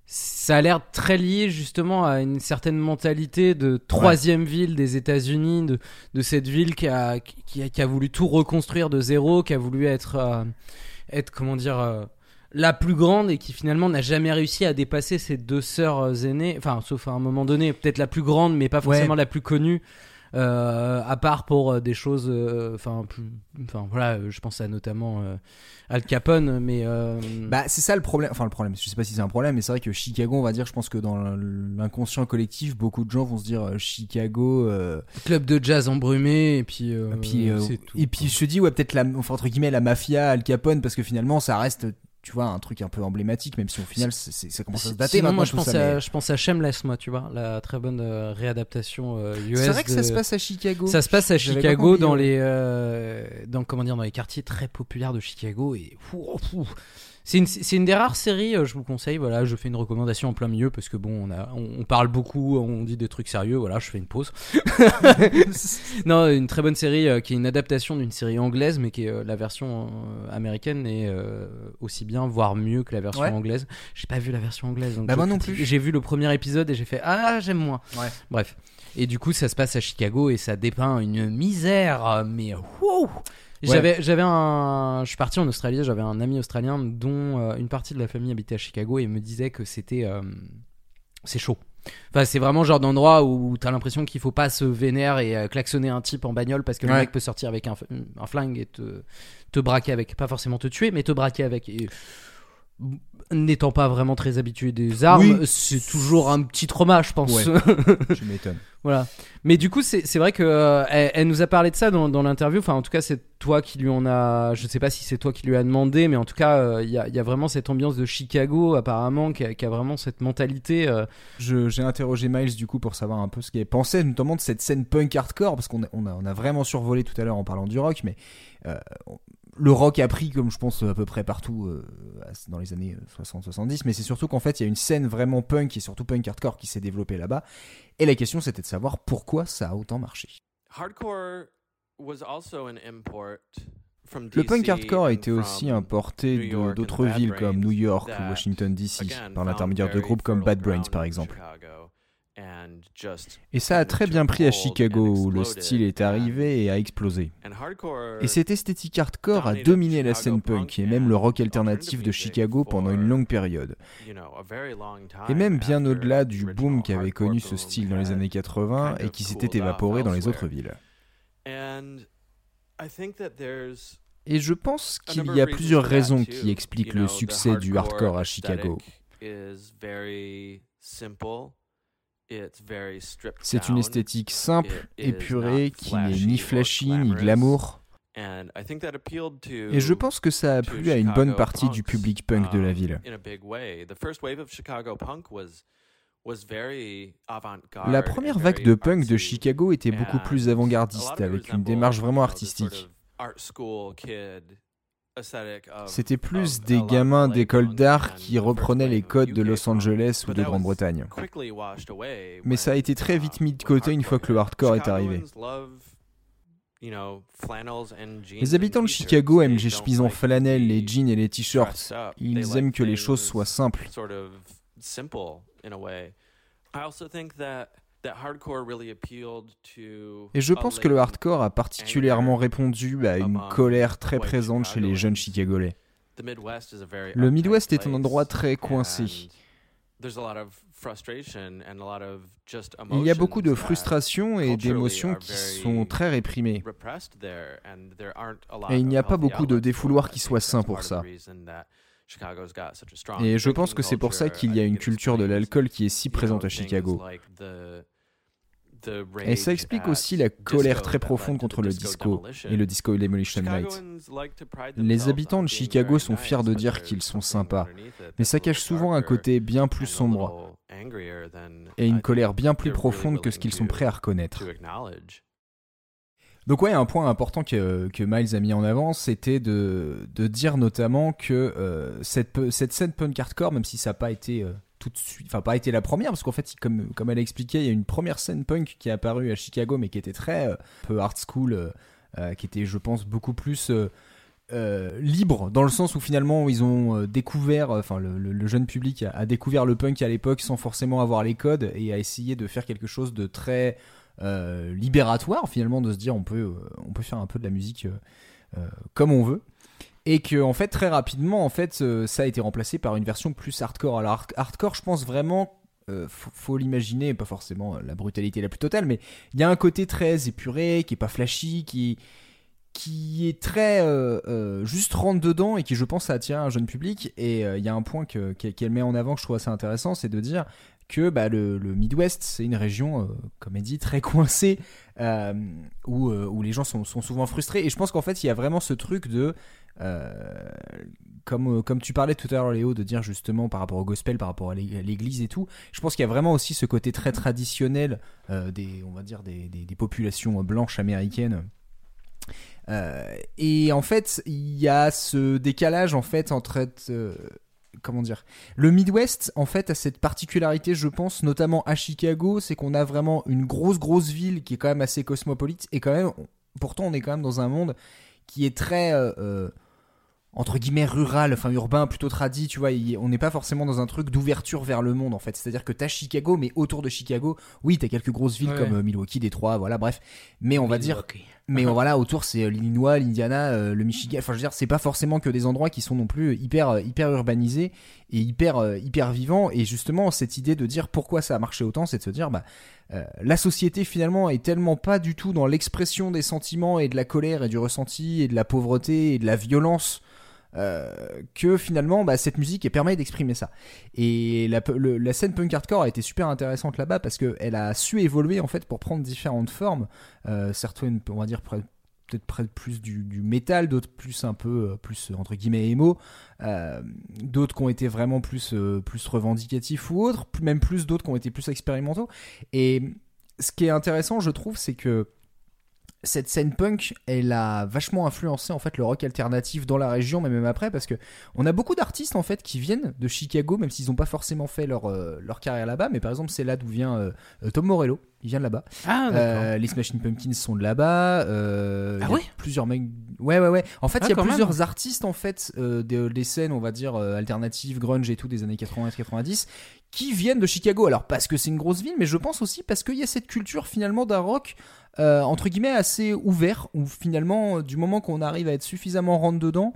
ça a l'air très lié justement à une certaine mentalité de troisième ville des États-Unis, de, de, cette ville qui a, qui, a, qui a, voulu tout reconstruire de zéro, qui a voulu être, euh, être comment dire, euh, la plus grande et qui finalement n'a jamais réussi à dépasser ses deux sœurs aînées, enfin sauf à un moment donné, peut-être la plus grande mais pas forcément la plus connue. Euh, à part pour euh, des choses, euh, enfin, enfin voilà, je pense à notamment Al Capone, mais bah c'est ça le problème. Enfin le problème, je sais pas si c'est un problème, mais c'est vrai que Chicago, on va dire, je pense que dans l'inconscient collectif, beaucoup de gens vont se dire Chicago, club de jazz embrumé, et puis et puis, et puis je te dis ouais peut-être la, enfin entre guillemets la mafia Al Capone, parce que finalement ça reste tu vois, un truc un peu emblématique, même si au final c'est, ça commence à se dater. moi, je pense, à, je pense à Shameless, moi, tu vois, la très bonne euh, réadaptation US. Euh, c'est vrai que ça se passe à Chicago. Ça se passe à Chicago, dans les, euh, dans comment dire, dans les quartiers très populaires de Chicago et. C'est une, une, des rares séries, euh, je vous conseille. Voilà, je fais une recommandation en plein milieu parce que bon, on, a, on, parle beaucoup, on dit des trucs sérieux. Voilà, je fais une pause. <laughs> non, une très bonne série euh, qui est une adaptation d'une série anglaise, mais qui est euh, la version américaine et aussi bien, voire mieux que la version anglaise. J'ai pas vu la version anglaise. bah moi non plus. J'ai vu le premier épisode et j'ai fait ah j'aime moins. Ouais. Bref. Et du coup, ça se passe à Chicago et ça dépeint une misère, mais wow j'avais, j'avais un. Je suis parti en Australie, j'avais un ami australien dont euh, une partie de la famille habitait à Chicago et me disait que c'était. Euh, c'est chaud. Enfin, c'est vraiment le genre d'endroit où t'as l'impression qu'il faut pas se vénérer et euh, klaxonner un type en bagnole parce que le mec peut sortir avec un, flingue et te, te braquer avec. Pas forcément te tuer, mais te braquer avec. Et, N'étant pas vraiment très habitué des armes, Oui. c'est toujours un petit trauma, je pense. Ouais. <laughs> Je m'étonne. Voilà. Mais du coup, c'est vrai que euh, elle, elle nous a parlé de ça dans, dans l'interview. Enfin, en tout cas, c'est toi qui lui en a. Je sais pas si c'est toi qui lui a demandé, mais en tout cas, euh, il y, a, il y a vraiment cette ambiance de Chicago, apparemment, qui a, qui a vraiment cette mentalité. euh, Je- J'ai interrogé Miles du coup pour savoir un peu ce qu'il pensait, notamment de cette scène punk hardcore, parce qu'on a, on a, on a vraiment survolé tout à l'heure en parlant du rock, mais euh, le rock a pris, comme je pense à peu près partout euh, dans les années 60-70, mais c'est surtout qu'en fait il y a une scène vraiment punk et surtout punk hardcore qui s'est développée là-bas. Et la question c'était de savoir pourquoi ça a autant marché. Hardcore was also an import from Le punk hardcore a été aussi importé d'autres villes comme New York ou Washington DC par l'intermédiaire de groupes comme Bad Brains par exemple. Et ça a très bien pris à Chicago où le style est arrivé et a explosé. Et cette esthétique hardcore a dominé la scène punk et même le rock alternatif de Chicago pendant une longue période. Et même bien au-delà du boom qu'avait connu ce style dans les années 80 kind et qui s'était évaporé dans les autres villes. Et je pense qu'il y a plusieurs raisons qui expliquent le succès du hardcore à Chicago. C'est une esthétique simple, épurée, qui n'est ni flashy ni glamour. Et je pense que ça a plu à une bonne partie du public punk de la um, ville. La première vague de punk de. Chicago était beaucoup plus avant-gardiste, avec une démarche vraiment artistique. C'était plus of des gamins d'école d'art qui reprenaient les codes de Los. Angeles ou de Grande-Bretagne. Mais ça a été très vite uh, mis de côté une fois que le hardcore est arrivé. Les habitants de. Chicago aiment les chemises en flanelle, les jeans et les t-shirts. Ils aiment que les choses soient simples. Et je pense que le hardcore a particulièrement répondu à une colère très présente chez les jeunes. Chicagolais. Le Midwest est un endroit très coincé. Il y a beaucoup de frustration et d'émotions qui sont très réprimées. Et il n'y a pas beaucoup de défouloirs qui soient sains pour ça. Et je pense que c'est pour ça qu'il y a une culture de l'alcool qui est si présente à Chicago. Et ça explique aussi la colère très profonde contre le disco et le disco Demolition Night. Les habitants de Chicago sont fiers de dire qu'ils sont sympas. Mais ça cache souvent un côté bien plus sombre et une colère bien plus profonde que ce qu'ils sont prêts à reconnaître. Donc ouais, un point important que, que Miles a mis en avant, c'était de, de dire notamment que euh, cette, cette scène punk hardcore, même si ça n'a pas été euh, tout de suite, enfin pas été la première, parce qu'en fait, comme, elle a expliqué, il y a une première scène punk qui est apparue à Chicago, mais qui était très euh, peu art school, euh, euh, qui était, je pense, beaucoup plus libre, dans le sens où finalement ils ont découvert, enfin le, jeune public a, a découvert le punk à l'époque sans forcément avoir les codes et a essayé de faire quelque chose de très libératoire finalement de se dire on peut on peut faire un peu de la musique comme on veut et que en fait très rapidement en fait euh, ça a été remplacé par une version plus hardcore. Alors hard- hardcore je pense vraiment euh, faut, l'imaginer pas forcément euh, la brutalité la plus totale mais il y a un côté très épuré qui est pas flashy qui qui est très euh, juste rentre dedans et qui je pense a attiré un jeune public. Et il y a un point que- qu'elle met en avant que je trouve assez intéressant c'est de dire que bah, le, Midwest c'est une région euh, comme elle dit très coincée où, où les gens sont, sont souvent frustrés. Et je pense qu'en fait il y a vraiment ce truc de euh, comme, euh, comme tu parlais tout à l'heure Léo de dire justement par rapport au gospel par rapport à l'é- à l'église et tout je pense qu'il y a vraiment aussi ce côté très traditionnel euh, des on va dire des, des, populations blanches américaines. Et en fait, il y a ce décalage en fait entre comment dire, le Midwest en fait a cette particularité, je pense, notamment à Chicago, c'est qu'on a vraiment une grosse grosse ville qui est quand même assez cosmopolite et quand même, pourtant on est quand même dans un monde qui est très entre guillemets rural, enfin urbain, plutôt tradit, tu vois, on n'est pas forcément dans un truc d'ouverture vers le monde en fait. C'est-à-dire que t'as Chicago, mais autour de Chicago, oui, t'as quelques grosses villes Ouais. comme euh, Milwaukee, Détroit, voilà, bref. Mais on va dire Mais <laughs> voilà, autour c'est euh, l'Illinois, l'Indiana, euh, le Michigan. Enfin, je veux dire, c'est pas forcément que des endroits qui sont non plus hyper, hyper urbanisés et hyper, hyper vivants. Et justement, cette idée de dire pourquoi ça a marché autant, c'est de se dire, bah, euh, la société finalement est tellement pas du tout dans l'expression des sentiments et de la colère et du ressenti et de la pauvreté et de la violence. Euh, que finalement bah, cette musique permet d'exprimer ça. Et la, scène punk hardcore a été super intéressante là-bas parce qu'elle a su évoluer en fait pour prendre différentes formes. Euh, certaines on va dire peut-être plus du, du métal d'autres plus un peu euh, plus euh, entre guillemets émo d'autres qui ont été vraiment plus plus revendicatifs ou autres même plus d'autres qui ont été plus expérimentaux. Et ce qui est intéressant je trouve c'est que cette scène punk, elle a vachement influencé en fait le rock alternatif dans la région, mais même après, parce que on a beaucoup d'artistes en fait qui viennent de Chicago, même s'ils n'ont pas forcément fait leur euh, leur carrière là-bas. Mais par exemple, c'est là d'où vient euh, euh, Tom Morello. Il vient de là-bas. Ah. Euh, les Smashing Pumpkins sont de là-bas. Ah ouais? Plusieurs mecs. Ouais, ouais, ouais. En fait, Ah, il y a plusieurs même. artistes en fait des, des scènes, on va dire alternatives, grunge et tout des années 80-90 qui viennent de Chicago. Alors parce que c'est une grosse ville, mais je pense aussi parce qu'il y a cette culture finalement d'un rock euh, entre guillemets assez ouvert où finalement euh, du moment qu'on arrive à être suffisamment rentre dedans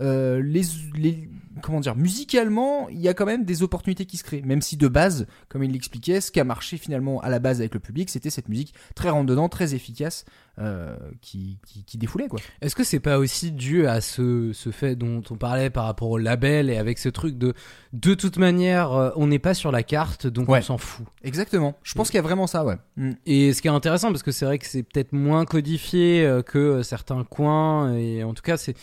euh, les, les comment dire musicalement il y a quand même des opportunités qui se créent même si de base comme il l'expliquait ce qui a marché finalement à la base avec le public c'était cette musique très dedans très efficace euh, qui, qui, qui défoulait quoi Est-ce que c'est pas aussi dû à ce, ce fait dont on parlait par rapport au label et avec ce truc de de toute manière euh, on n'est pas sur la carte donc Ouais. on s'en fout. exactement je pense qu'il y a vraiment ça ouais Mm. Et ce qui est intéressant parce que c'est vrai que c'est peut-être moins codifié euh, que certains coins et en tout cas c'est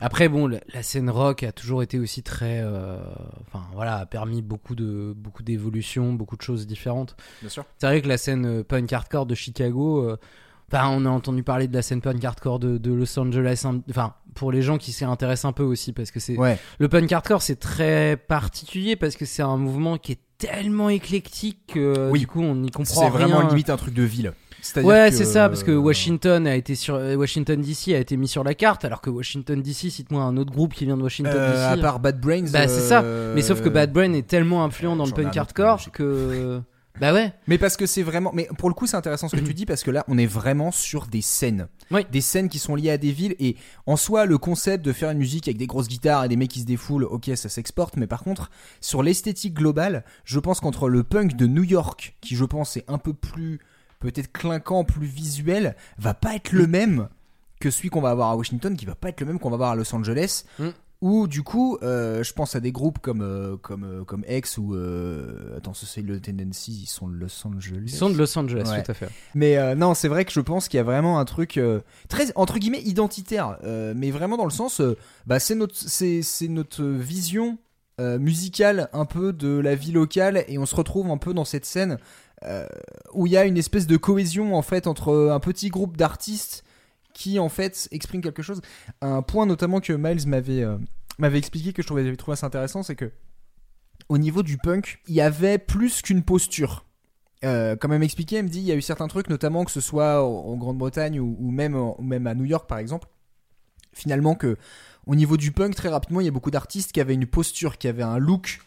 après bon la, la scène rock a toujours été aussi très euh, enfin voilà a permis beaucoup de beaucoup d'évolutions beaucoup de choses différentes. bien sûr C'est vrai que la scène euh, punk hardcore de Chicago, euh, enfin, on a entendu parler de la scène punk hardcore de, de Los Angeles, enfin, pour les gens qui s'y intéressent un peu aussi, parce que c'est ouais le punk hardcore, c'est très particulier parce que c'est un mouvement qui est tellement éclectique que Oui. du coup on n'y comprend c'est rien. vraiment limite un truc de ville Ouais, c'est ça, parce que Washington a été sur euh, Washington DC a été mis sur la carte, alors que Washington DC, cite-moi un autre groupe qui vient de Washington Euh, à DC. part Bad Brains Bah, c'est ça. euh, Mais sauf que Bad Brain est tellement influent dans le punk hardcore que bah ouais. Mais parce que c'est vraiment. Mais pour le coup, c'est intéressant ce que tu dis parce que là, on est vraiment sur des scènes. Oui. Des scènes qui sont liées à des villes. Et en soi, le concept de faire une musique avec des grosses guitares et des mecs qui se défoulent, ok, ça s'exporte. Mais par contre, sur l'esthétique globale, je pense qu'entre le punk de New York, qui je pense est un peu plus. Peut-être clinquant, plus visuel, va pas être le même que celui qu'on va avoir à Washington, qui va pas être le même qu'on va avoir à Los Angeles. Mm. Ou du coup, euh, je pense à des groupes comme euh, comme euh, comme X ou attends, ce c'est le Tendency, ils sont de Los Angeles. Ils sont de Los Angeles, Ouais. tout à fait. Mais non, c'est vrai que je pense qu'il y a vraiment un truc très entre guillemets identitaire, mais vraiment dans le sens, bah c'est notre c'est c'est notre vision musicale un peu de la vie locale et on se retrouve un peu dans cette scène euh, où il y a une espèce de cohésion en fait entre un petit groupe d'artistes qui en fait expriment quelque chose. Un point notamment que Miles m'avait euh, m'avait expliqué que je trouvais, trouvé assez intéressant, c'est que au niveau du punk, il y avait plus qu'une posture. Euh, quand même expliqué, elle me dit il y a eu certains trucs, notamment que ce soit en Grande-Bretagne ou, même, ou même à New York par exemple, finalement que au niveau du punk très rapidement il y a beaucoup d'artistes qui avaient une posture, qui avaient un look,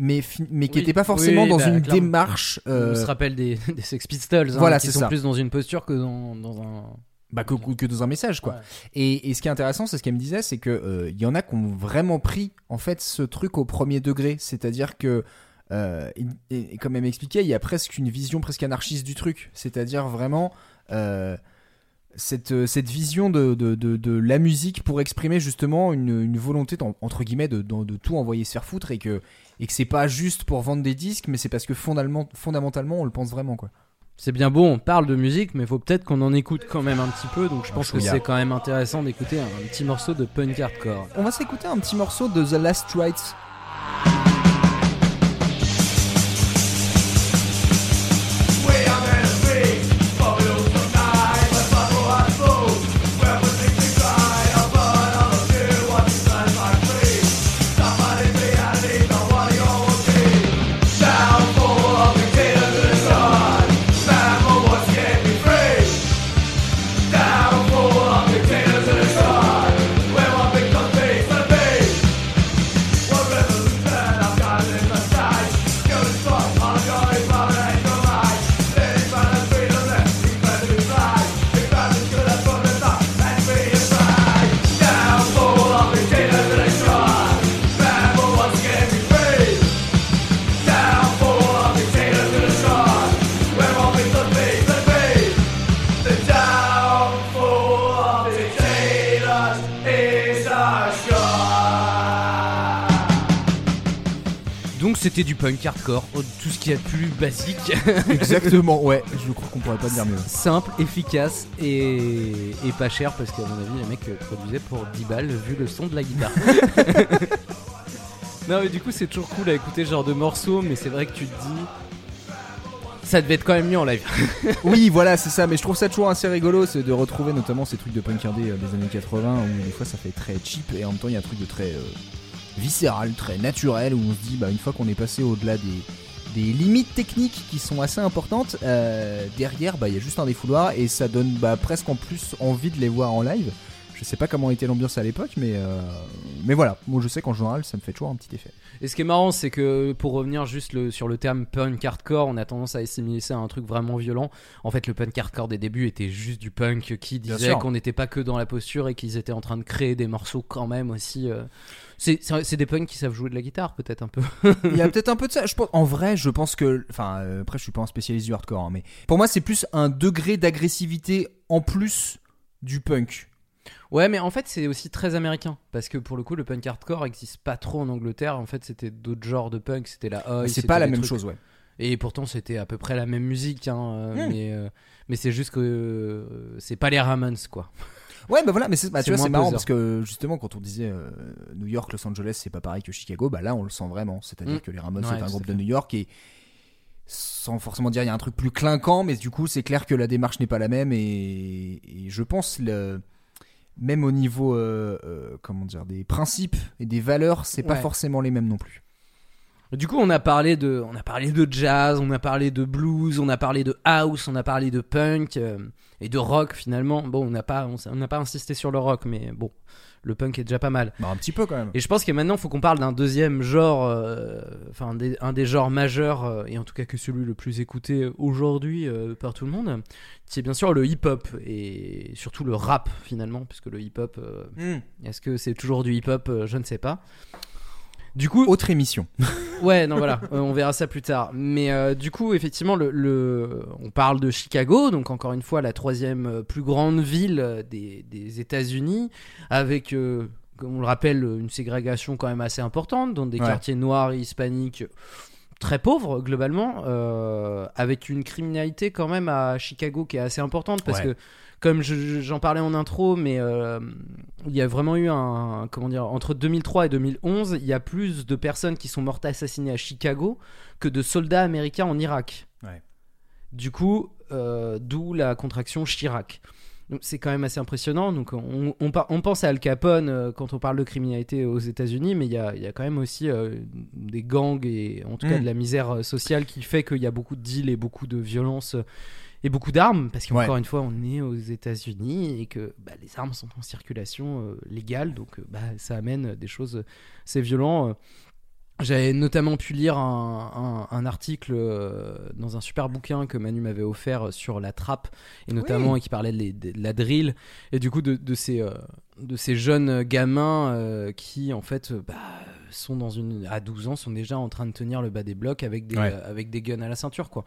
mais, mais qui Oui. n'étaient pas forcément Oui, dans bah, une clairement. démarche. euh, On se rappelle des, <laughs> des Sex Pistols, hein, Voilà, qui c'est sont ça. plus dans une posture que dans, dans un. bah, que, que dans un message quoi. Ouais. Et, et ce qui est intéressant, c'est ce qu'elle me disait, c'est que euh, il y en a qui ont vraiment pris en fait ce truc au premier degré, c'est-à-dire que euh, et, et comme elle m'expliquait, il y a presque une vision presque anarchiste du truc, c'est-à-dire vraiment euh, cette, euh, cette vision de, de, de, de la musique pour exprimer justement une, une volonté entre guillemets de, tout envoyer se faire foutre et que et que c'est pas juste pour vendre des disques, mais c'est parce que fondamentalement, fondamentalement on le pense vraiment quoi. C'est bien beau, on parle de musique, mais il faut peut-être qu'on en écoute quand même un petit peu. Donc je pense que c'est quand même intéressant d'écouter un petit morceau de punk hardcore. On va s'écouter un petit morceau de The Last Rites c'était du punk hardcore, tout ce qu'il y a de plus basique. <laughs> Exactement, ouais. Je crois qu'on pourrait pas dire mieux. Simple, efficace et, et pas cher parce qu'à mon avis les mecs euh, produisaient pour 10 balles vu le son de la guitare. <laughs> non mais du coup c'est toujours cool à écouter ce genre de morceaux mais c'est vrai que tu te dis ça devait être quand même mieux en live. <laughs> Oui, voilà, c'est ça. Mais je trouve ça toujours assez rigolo, c'est de retrouver notamment ces trucs de punk indé euh, des années 80 où des fois ça fait très cheap et en même temps il y a un truc de très euh, viscéral, très naturel où on se dit bah une fois qu'on est passé au-delà des des limites techniques qui sont assez importantes euh, derrière bah il y a juste un défouloir et ça donne bah, presque en plus envie de les voir en live je sais pas comment était l'ambiance à l'époque mais euh, mais voilà moi je sais qu'en général ça me fait toujours un petit effet Et ce qui est marrant, c'est que pour revenir juste le- sur le terme punk hardcore, on a tendance à assimiler ça à un truc vraiment violent. En fait, le punk hardcore des débuts était juste du punk qui disait qu'on n'était pas que dans la posture et qu'ils étaient en train de créer des morceaux quand même aussi. euh. C'est des punks qui savent jouer de la guitare, peut-être un peu. Il y a <laughs> peut-être un peu de ça. Je pense, en vrai, je pense que. Enfin, euh, après, je suis pas un spécialiste du hardcore, hein, mais pour moi, c'est plus un degré d'agressivité en plus du punk. Ouais, mais en fait, c'est aussi très américain. Parce que pour le coup, le punk hardcore n'existe pas trop en Angleterre. En fait, c'était d'autres genres de punk. C'était la oi. c'est pas la même trucs- chose, ouais. Et pourtant, c'était à peu près la même musique. hein, euh, Hmm. Mais, euh, mais c'est juste que euh, c'est pas les Ramones, quoi. Ouais, bah voilà, mais c'est, bah, tu vois, c'est marrant parce que justement, quand on disait euh, New York, Los Angeles, c'est pas pareil que Chicago, bah là, on le sent vraiment. C'est-à-dire Mm. que les Ramones, Ouais, c'est un groupe de. New York et sans forcément dire il y a un truc plus clinquant, mais du coup, c'est clair que la démarche n'est pas la même et, et je pense le. Même au niveau, euh, euh, comment dire, des principes et des valeurs, c'est pas forcément les mêmes non plus. Du coup, on a parlé de, on a parlé de jazz, on a parlé de blues, on a parlé de house, on a parlé de punk euh, et de rock finalement. Bon, on n'a pas, on, n'a pas insisté sur le rock, mais bon, le punk est déjà pas mal. Bah, un petit peu quand même. Et je pense que maintenant, il faut qu'on parle d'un deuxième genre, euh, enfin des- un des genres majeurs euh, et en tout cas que celui le plus écouté aujourd'hui par tout le monde, qui est bien sûr le hip-hop et surtout le rap finalement, puisque le hip-hop, euh, Mm. est-ce que c'est toujours du hip-hop Je ne sais pas. Du coup, Autre émission. <laughs> Ouais, non, voilà, euh, on verra ça plus tard. Mais euh, du coup, effectivement, le, le- on parle de Chicago, donc encore une fois la troisième euh, plus grande ville des, des États-Unis, avec, euh, comme on le rappelle, une ségrégation quand même assez importante, dans des Ouais. quartiers noirs et hispaniques très pauvres globalement, euh, avec une criminalité quand même à Chicago qui est assez importante parce Ouais. que comme je- je- j'en parlais en intro, mais euh, il y a vraiment eu un comment dire entre 2003 et 2011, il y a plus de personnes qui sont mortes assassinées à Chicago que de soldats américains en Irak. Ouais. Du coup, euh, d'où la contraction Chirac. C'est quand même assez impressionnant. Donc on, on on pense à Al Capone euh, quand on parle de criminalité aux États-Unis, mais il y a, y a quand même aussi euh, des gangs et en tout cas Mm. de la misère sociale qui fait qu'il y a beaucoup de deals et beaucoup de violence euh, et beaucoup d'armes. Parce qu'encore Ouais. une fois, on est aux États-Unis et que bah, les armes sont en circulation euh, légale, donc euh, bah, ça amène des choses euh, assez violentes. J'avais notamment pu lire un, un- un article euh, dans un super bouquin que Manu m'avait offert sur la trappe et notamment qui parlait de, les- de la drill et du coup de, de ces euh, de ces jeunes gamins euh, qui en fait euh, bah, sont dans une à 12 ans sont déjà en train de tenir le bas des blocs avec des Ouais. euh, avec des guns à la ceinture quoi.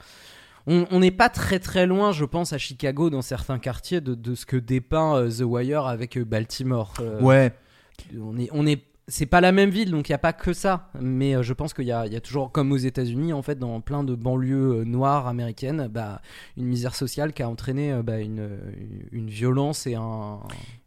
On n'est pas très très loin, je pense, à Chicago, dans certains quartiers, de, de ce que dépeint euh, The Wire avec euh, Baltimore. Euh, Ouais. on est on est c'est pas la même ville donc il y a pas que ça mais euh, je pense qu'il y y a toujours comme aux États-Unis en fait dans plein de banlieues noires américaines bah, une misère sociale qui a entraîné bah, une, une violence et un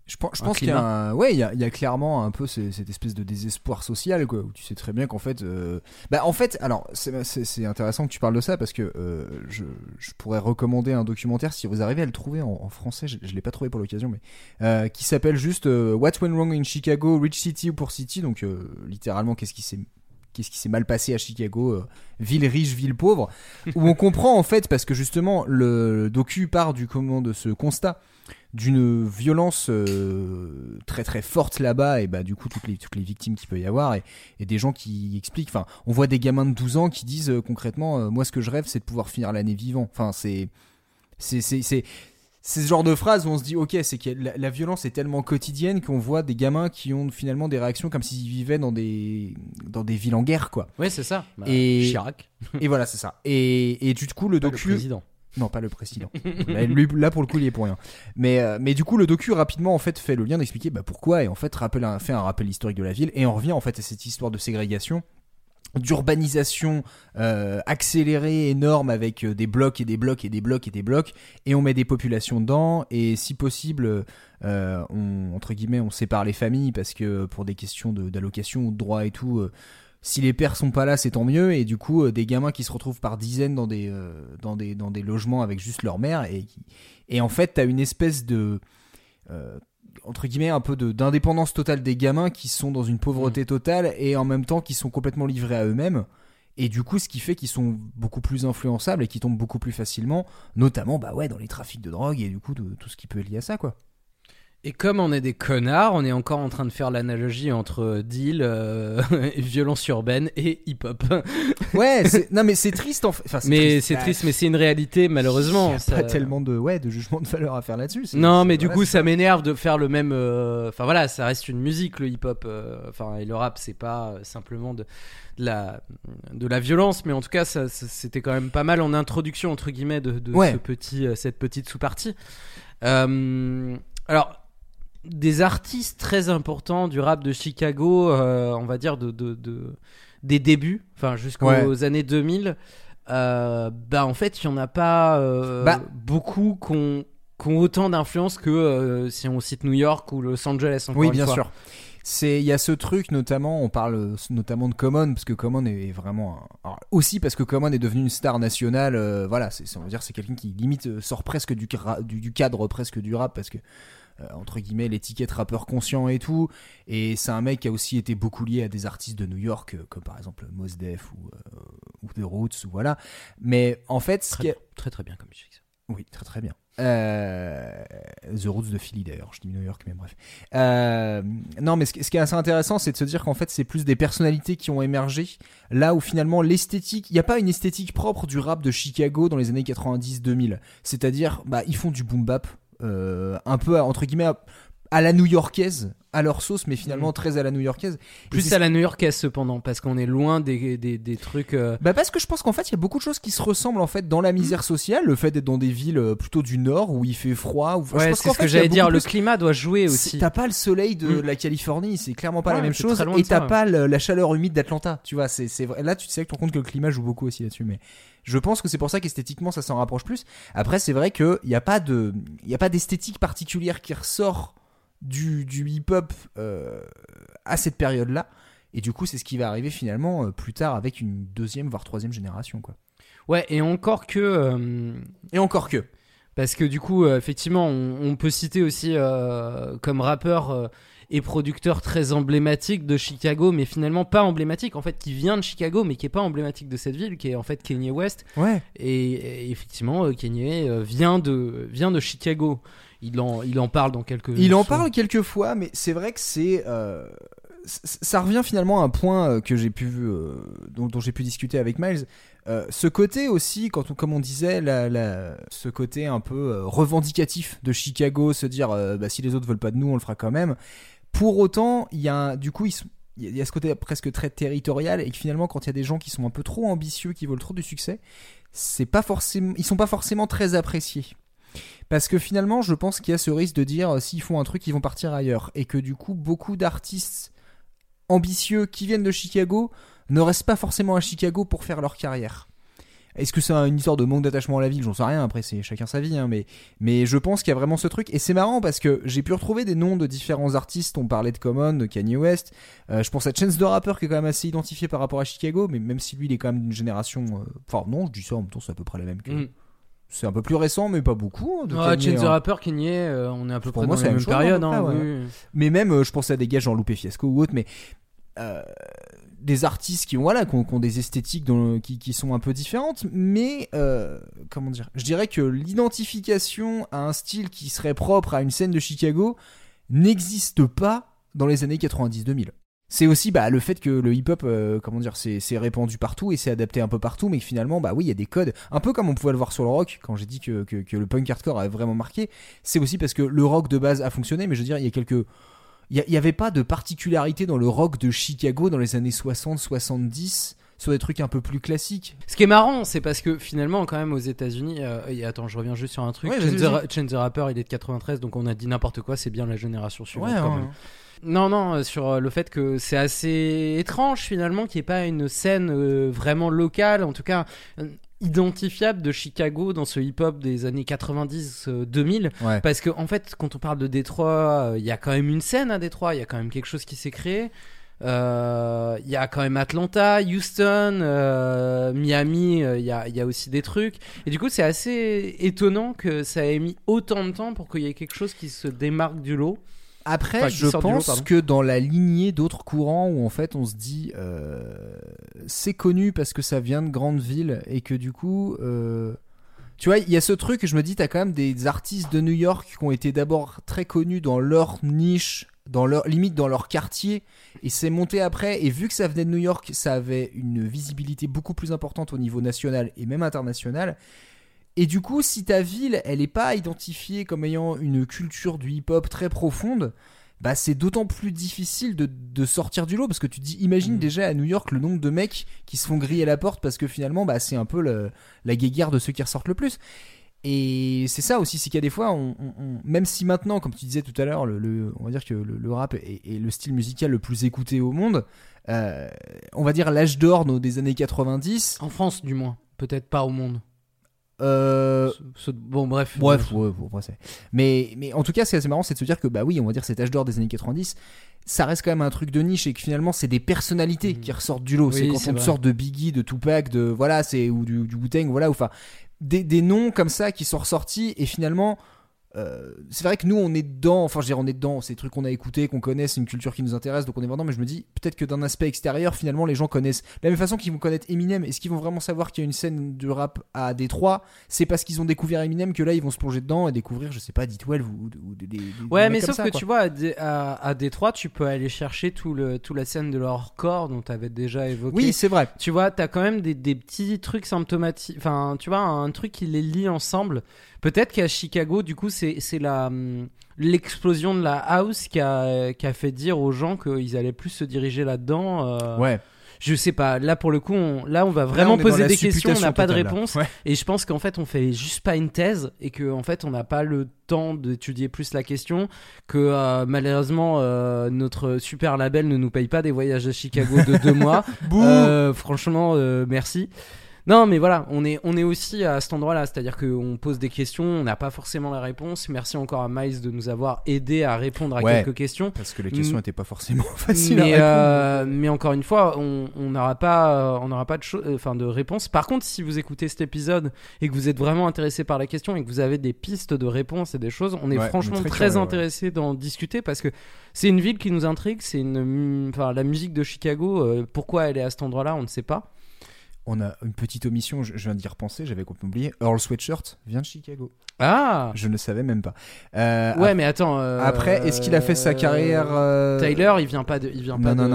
Je pense, qu'il y a, un- ouais, il y a, il y a clairement un peu ce- cette espèce de désespoir social, quoi, où tu sais très bien qu'en fait, euh, bah en fait, alors c'est- intéressant que tu parles de ça parce que euh, je, je pourrais recommander un documentaire si vous arrivez à le trouver en, en français, je, je l'ai pas trouvé pour l'occasion, mais euh, qui s'appelle juste What Went Wrong in Chicago, Rich City ou Poor City, donc littéralement qu'est-ce qui s'est qu'est-ce qui s'est mal passé à Chicago, euh, ville riche, ville pauvre, où on comprend en fait parce que justement le docu part du comment de ce constat d'une violence euh, très très forte là-bas et bah du coup toutes les toutes les victimes qu'il peut y avoir et, des gens qui expliquent enfin on voit des gamins de 12 ans qui disent euh, concrètement moi ce que je rêve c'est de pouvoir finir l'année vivant enfin c'est c'est c'est c'est ce genre de phrase où on se dit ok c'est que la, la violence est tellement quotidienne qu'on voit des gamins qui ont finalement des réactions comme s'ils vivaient dans des dans des villes en guerre quoi. Ouais c'est ça. Bah, Et- Chirac. <laughs> Et voilà c'est ça. Et et du coup le pas le docu président. Non, pas le président. là, lui, là, pour le coup, il est pour rien. Mais, euh, mais du coup, le docu rapidement en fait fait le lien d'expliquer bah, pourquoi et en fait rappelle un, fait un rappel historique de la ville et on revient en fait à cette histoire de ségrégation d'urbanisation euh, accélérée énorme avec euh, des blocs et des blocs et des blocs et des blocs et on met des populations dedans et si possible euh, on entre guillemets on sépare les familles parce que pour des questions de- d'allocation ou de droit et tout si les pères sont pas là c'est tant mieux et du coup des gamins qui se retrouvent par dizaines dans des dans des dans des logements avec juste leur mère et et en fait t'as une espèce de entre guillemets un peu de- d'indépendance totale des gamins qui sont dans une pauvreté totale et en même temps qui sont complètement livrés à eux-mêmes. Et du coup ce qui fait qu'ils sont beaucoup plus influençables et qui tombent beaucoup plus facilement notamment bah ouais dans les trafics de drogue et du coup de tout ce qui peut être lié à ça quoi Et comme on est des connards, on est encore en train de faire l'analogie entre deal, euh, <laughs> violence urbaine et hip-hop. <laughs> ouais non mais c'est triste en fait Enfin, Mais c'est triste, mais c'est une réalité il y malheureusement. a ça- pas tellement de ouais de jugement de valeur à faire là-dessus Non, mais du voilà, coup, ça m'énerve de faire le même. euh, Enfin voilà, ça reste une musique, le hip-hop. euh, Enfin, et le rap, c'est pas euh, simplement de, de la de la violence, mais en tout cas, ça, ça- c'était quand même pas mal en introduction entre guillemets de, de Ouais. ce petit, cette petite sous-partie. Alors. Des artistes très importants du rap de Chicago, euh, on va dire de, de, de- des débuts, enfin jusqu'aux Ouais. années 2000, euh, bah en fait il y en a pas euh, Bah. beaucoup qu'on qui ont autant d'influence que euh, si on cite New York ou Los Angeles. Encore Oui, une bien fois. sûr. C'est, il y a ce truc notamment, on parle notamment de Common parce que Common est vraiment, un- aussi parce que Common est devenu une star nationale. euh, voilà, c'est, c'est- on va dire c'est quelqu'un qui limite sort presque du, du, du cadre presque du rap parce que entre guillemets l'étiquette rappeur conscient et tout. Et c'est un mec qui a aussi été beaucoup lié à des artistes de New York euh, comme par exemple Mos Def ou, euh, ou The Roots ou voilà. Mais en fait, ce Très, qui est- très très bien comme musique. oui, très très bien. Euh, The Roots de Philly d'ailleurs, je dis New York, mais bref. Euh, non, mais ce, qui- ce qui est assez intéressant, c'est de se dire qu'en fait, c'est plus des personnalités qui ont émergé. Là où finalement l'esthétique, il n'y a pas une esthétique propre du rap de Chicago dans les années 90-2000. C'est-à-dire, bah, ils font du boom bap, euh, un peu entre guillemets à la new-yorkaise, à leur sauce, mais finalement Mhm. très à la new-yorkaise. Plus à la New Yorkaise cependant, parce qu'on est loin des, des, des trucs. euh, Bah parce que je pense qu'en fait il y a beaucoup de choses qui se ressemblent en fait dans la misère sociale, le fait d'être dans des villes euh, plutôt du nord où il fait froid. Où... Ouais, c'est ce fait, que j'allais dire. beaucoup Le plus- climat doit jouer aussi. T'as pas le soleil de Mm. la Californie, c'est clairement pas la même chose. Et t'as ouais. pas la chaleur humide d'Atlanta, tu vois. C'est, vrai. Là, tu te sais que tu compte que le climat joue beaucoup aussi là-dessus. Mais je pense que c'est pour ça qu'esthétiquement, ça s'en rapproche plus. Après, c'est vrai qu'il n'y a pas de, il y a pas d'esthétique particulière qui ressort du, du hip-hop euh, à cette période-là. Et du coup, c'est ce qui va arriver finalement euh, plus tard avec une deuxième voire troisième génération, quoi. Ouais, et encore que. euh, Et encore que. Parce que du coup, euh, effectivement, on, on peut citer aussi euh, comme rappeur euh, et producteur très emblématique de Chicago, mais finalement pas emblématique, en fait, qui vient de Chicago, mais qui est pas emblématique de cette ville, qui est en fait Kanye West. Ouais. Et, et effectivement, euh, Kanye euh, vient de vient de Chicago. Il en il en parle dans quelques. Il en parle quelques fois, mais c'est vrai que c'est. euh, ça revient finalement à un point euh, que j'ai pu, euh, dont, dont j'ai pu discuter avec Miles. Euh, ce côté aussi, quand on, comme on disait, la, la- ce côté un peu revendicatif de Chicago, se dire bah, si les autres veulent pas de nous, on le fera quand même. Pour autant, il y a un- du coup, ils sont- il y a- il y a ce côté presque très territorial et que finalement, quand il y a des gens qui sont un peu trop ambitieux, qui veulent trop du succès, c'est pas forcément, ils sont pas forcément très appréciés. Parce que finalement, je pense qu'il y a ce risque de dire euh, s'ils font un truc, ils vont partir ailleurs. Et que du coup, beaucoup d'artistes ambitieux qui viennent de Chicago ne restent pas forcément à Chicago pour faire leur carrière. Est-ce que c'est une histoire de manque d'attachement à la ville? J'en sais rien, après c'est chacun sa vie, hein, mais, je pense qu'il y a vraiment ce truc. Et c'est marrant parce que j'ai pu retrouver des noms de différents artistes, on parlait de Common, de Kanye West, Euh, je pense à Chance the Rapper qui est quand même assez identifié par rapport à Chicago, mais même si lui il est quand même d'une génération... euh, Enfin non, je dis ça en même temps c'est à peu près la même que... Mm. C'est un peu plus récent, mais pas beaucoup. hein, de Ah, Chance the hein. Rapper, Kanye, euh, on est à peu près moi, dans la même période. hein, près, ouais. oui. Mais même, euh, je pensais à des gars genre Loupé Fiasco ou autre, mais euh, des artistes qui ont, voilà, qui ont, qui ont des esthétiques dont- qui, qui sont un peu différentes, mais euh, comment dire Je dirais que l'identification à un style qui serait propre à une scène de Chicago n'existe pas dans les années 90-2000. C'est aussi bah, le fait que le hip-hop, euh, comment dire, c'est répandu partout et c'est adapté un peu partout, mais finalement, bah oui, il y a des codes, un peu comme on pouvait le voir sur le rock quand j'ai dit que, que, que le punk hardcore avait vraiment marqué. C'est aussi parce que le rock de base a fonctionné, mais je veux dire, il y a quelques il n'y avait pas de particularité dans le rock de Chicago dans les années 60-70 sur des trucs un peu plus classiques. Ce qui est marrant, c'est parce que finalement, quand même, aux États-Unis, euh, et attends, je reviens juste sur un truc. Ouais, the, Rapper, il est de 93, donc on a dit n'importe quoi, c'est bien la génération suivante. Ouais, quand ouais, même. Non, non, euh, sur euh, le fait que c'est assez étrange finalement qu'il n'y ait pas une scène euh, vraiment locale, en tout cas identifiable de Chicago dans ce hip-hop des années 90-2000. ouais. Parce que en fait, quand on parle de Détroit, euh, il y a quand même une scène à Détroit, il y a quand même quelque chose qui s'est créé. Euh, Il y a quand même Atlanta, Houston, euh, Miami, euh, il y, a, il y a aussi des trucs. Et du coup, c'est assez étonnant que ça ait mis autant de temps pour qu'il y ait quelque chose qui se démarque du lot. Après, Enfin, je lot, pense que dans la lignée d'autres courants où en fait on se dit euh, c'est connu parce que ça vient de grandes villes et que du coup, euh, tu vois, il y a ce truc je me dis, t'as quand même des artistes de New York qui ont été d'abord très connus dans leur niche, dans leur limite dans leur quartier et c'est monté après et vu que ça venait de New York, ça avait une visibilité beaucoup plus importante au niveau national et même international. Et du coup, si ta ville, elle n'est pas identifiée comme ayant une culture du hip-hop très profonde, bah c'est d'autant plus difficile de, de sortir du lot parce que tu dis, imagine Mhm. déjà à New York le nombre de mecs qui se font griller à la porte parce que finalement, bah c'est un peu le- la guéguerre de ceux qui ressortent le plus. Et c'est ça aussi, c'est qu'il y a des fois, on, on- on- même si maintenant, comme tu disais tout à l'heure, le, le- on va dire que le, le rap est, est le style musical le plus écouté au monde, euh, on va dire l'âge d'or des années 90. En France, du moins. Peut-être pas au monde. Euh, bon, bref. Bref, ouais, après, c'est- mais, mais en tout cas, ce qui est assez marrant, c'est de se dire que, bah oui, on va dire cet âge d'or des années 90, ça reste quand même un truc de niche et que finalement, c'est des personnalités Mhm. qui ressortent du lot. Oui, c'est quand c'est on vrai. sort de Biggie, de Tupac, de voilà, c'est ou du, du Wu-Tang, voilà, ou enfin des, des noms comme ça qui sont ressortis et finalement. Euh, c'est vrai que nous on est dedans, enfin je veux dire on est dedans, c'est des trucs qu'on a écoutés, qu'on connaît, c'est une culture qui nous intéresse, donc on est dedans, mais je me dis peut-être que d'un aspect extérieur finalement les gens connaissent. De la même façon qu'ils vont connaître Eminem, est-ce qu'ils vont vraiment savoir qu'il y a une scène de rap à Détroit? C'est parce qu'ils ont découvert Eminem que là ils vont se plonger dedans et découvrir, je sais pas, D12 ou, ou des, des- Ouais, mais sauf ça, que quoi. tu vois, à, à Détroit, tu peux aller chercher tout le, tout la scène de leur corps dont tu avais déjà évoqué. Oui, c'est vrai. tu vois, t'as quand même des, des petits trucs symptomatiques. Enfin, tu vois, un truc qui les lie ensemble. Peut-être qu'à Chicago, du coup, c'est la hum, l'explosion de la house qui a, qui a fait dire aux gens qu'ils allaient plus se diriger là-dedans. euh, Ouais. Je sais pas. Là, pour le coup, on, là, on va vraiment Là, on poser des questions. On n'a pas de réponse. Ouais. Et je pense qu'en fait, on fait juste pas une thèse et que en fait, on n'a pas le temps d'étudier plus la question. Que euh, malheureusement, euh, notre super label ne nous paye pas des voyages à Chicago de deux <laughs> mois. Euh, franchement, euh, merci. Non, mais voilà, on est, on est aussi à cet endroit-là, c'est-à-dire qu'on pose des questions, on n'a pas forcément la réponse. Merci encore à Miles de nous avoir aidé à répondre à Ouais. quelques questions. Parce que les questions Mm. n'étaient pas forcément <laughs> faciles Mais, à répondre. euh, mais encore une fois, on on n'aura pas, euh, on pas de, euh, enfin, de réponse. Par contre, si vous écoutez cet épisode et que vous êtes vraiment intéressé par la question et que vous avez des pistes de réponse et des choses, on est Ouais, franchement très très, curieux, ouais. intéressé d'en discuter parce que c'est une ville qui nous intrigue. C'est une, enfin, la musique de Chicago. euh, pourquoi elle est à cet endroit-là, on ne sait pas. On a une petite omission, je, je viens d'y repenser, j'avais complètement oublié. Earl Sweatshirt vient de Chicago. Ah. Je ne le savais même pas. Euh, Ouais, mais attends. euh, Après, est-ce qu'il a fait sa carrière euh, Tyler, il vient pas de, il vient non, pas non, de-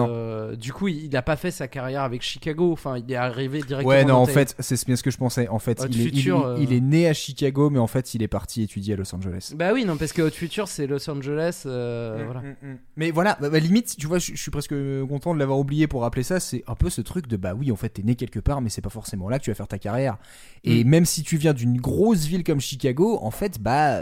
non. du coup, il a pas fait sa carrière avec Chicago. Enfin, il est arrivé directement. Ouais, non, en fait, c'est bien ce que je pensais. En fait, il est, il- Future, il- il est né à Chicago, mais en fait, il est parti étudier à Los Angeles. Bah oui, non, parce que Hot Future, c'est Los Angeles. Mm, voilà. mm, mm. Mais voilà, bah, bah, limite, tu vois, je, je suis presque content de l'avoir oublié pour rappeler ça. C'est un peu ce truc de bah oui, en fait, t'es né quelque part, mais c'est pas forcément là que tu vas faire ta carrière. Et Mm. même si tu viens d'une grosse ville comme Chicago, en fait, bah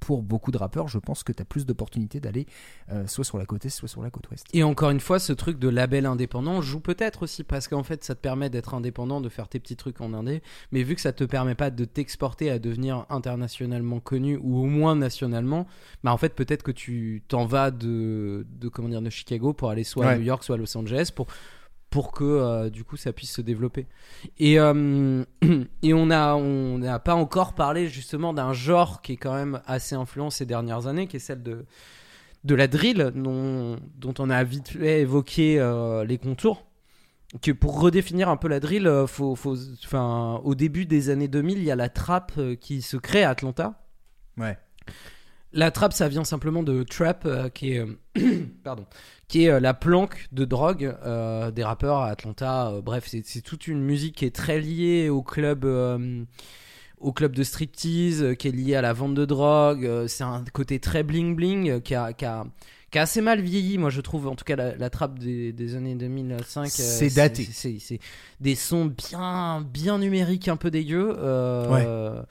pour beaucoup de rappeurs, je pense que t'as plus d'opportunités d'aller euh, soit sur la côte est, soit sur la côte ouest. Et encore une fois, ce truc de label indépendant joue peut-être aussi parce qu'en fait, ça te permet d'être indépendant, de faire tes petits trucs en indé. Mais vu que ça te permet pas de t'exporter à devenir internationalement connu ou au moins nationalement, bah en fait, peut-être que tu t'en vas de, de comment dire de Chicago pour aller soit à. New York, soit à Los Angeles pour pour que euh, du coup ça puisse se développer. Et, euh, <clears throat> et on a on n'a pas encore parlé justement d'un genre qui est quand même assez influent ces dernières années, qui est celle de de la drill dont, dont on a vite fait évoqué euh, les contours. Que pour redéfinir un peu la drill, faut, faut, enfin, au début des années 2000, il y a la trap euh, qui se crée à Atlanta. Ouais. La trap, ça vient simplement de trap, qui est, <clears throat> pardon, qui est euh, la planque de drogue euh, des rappeurs à Atlanta. Euh, bref, c'est toute une musique qui est très liée au club, euh, au club de striptease, euh, qui est liée à la vente de drogue. Euh, c'est un côté très bling bling qui a, qui a, qui a assez mal vieilli, moi je trouve, en tout cas la, la trappe des, des années 2005. euh, C'est daté. c'est- des sons bien, bien numériques, un peu dégueux. euh,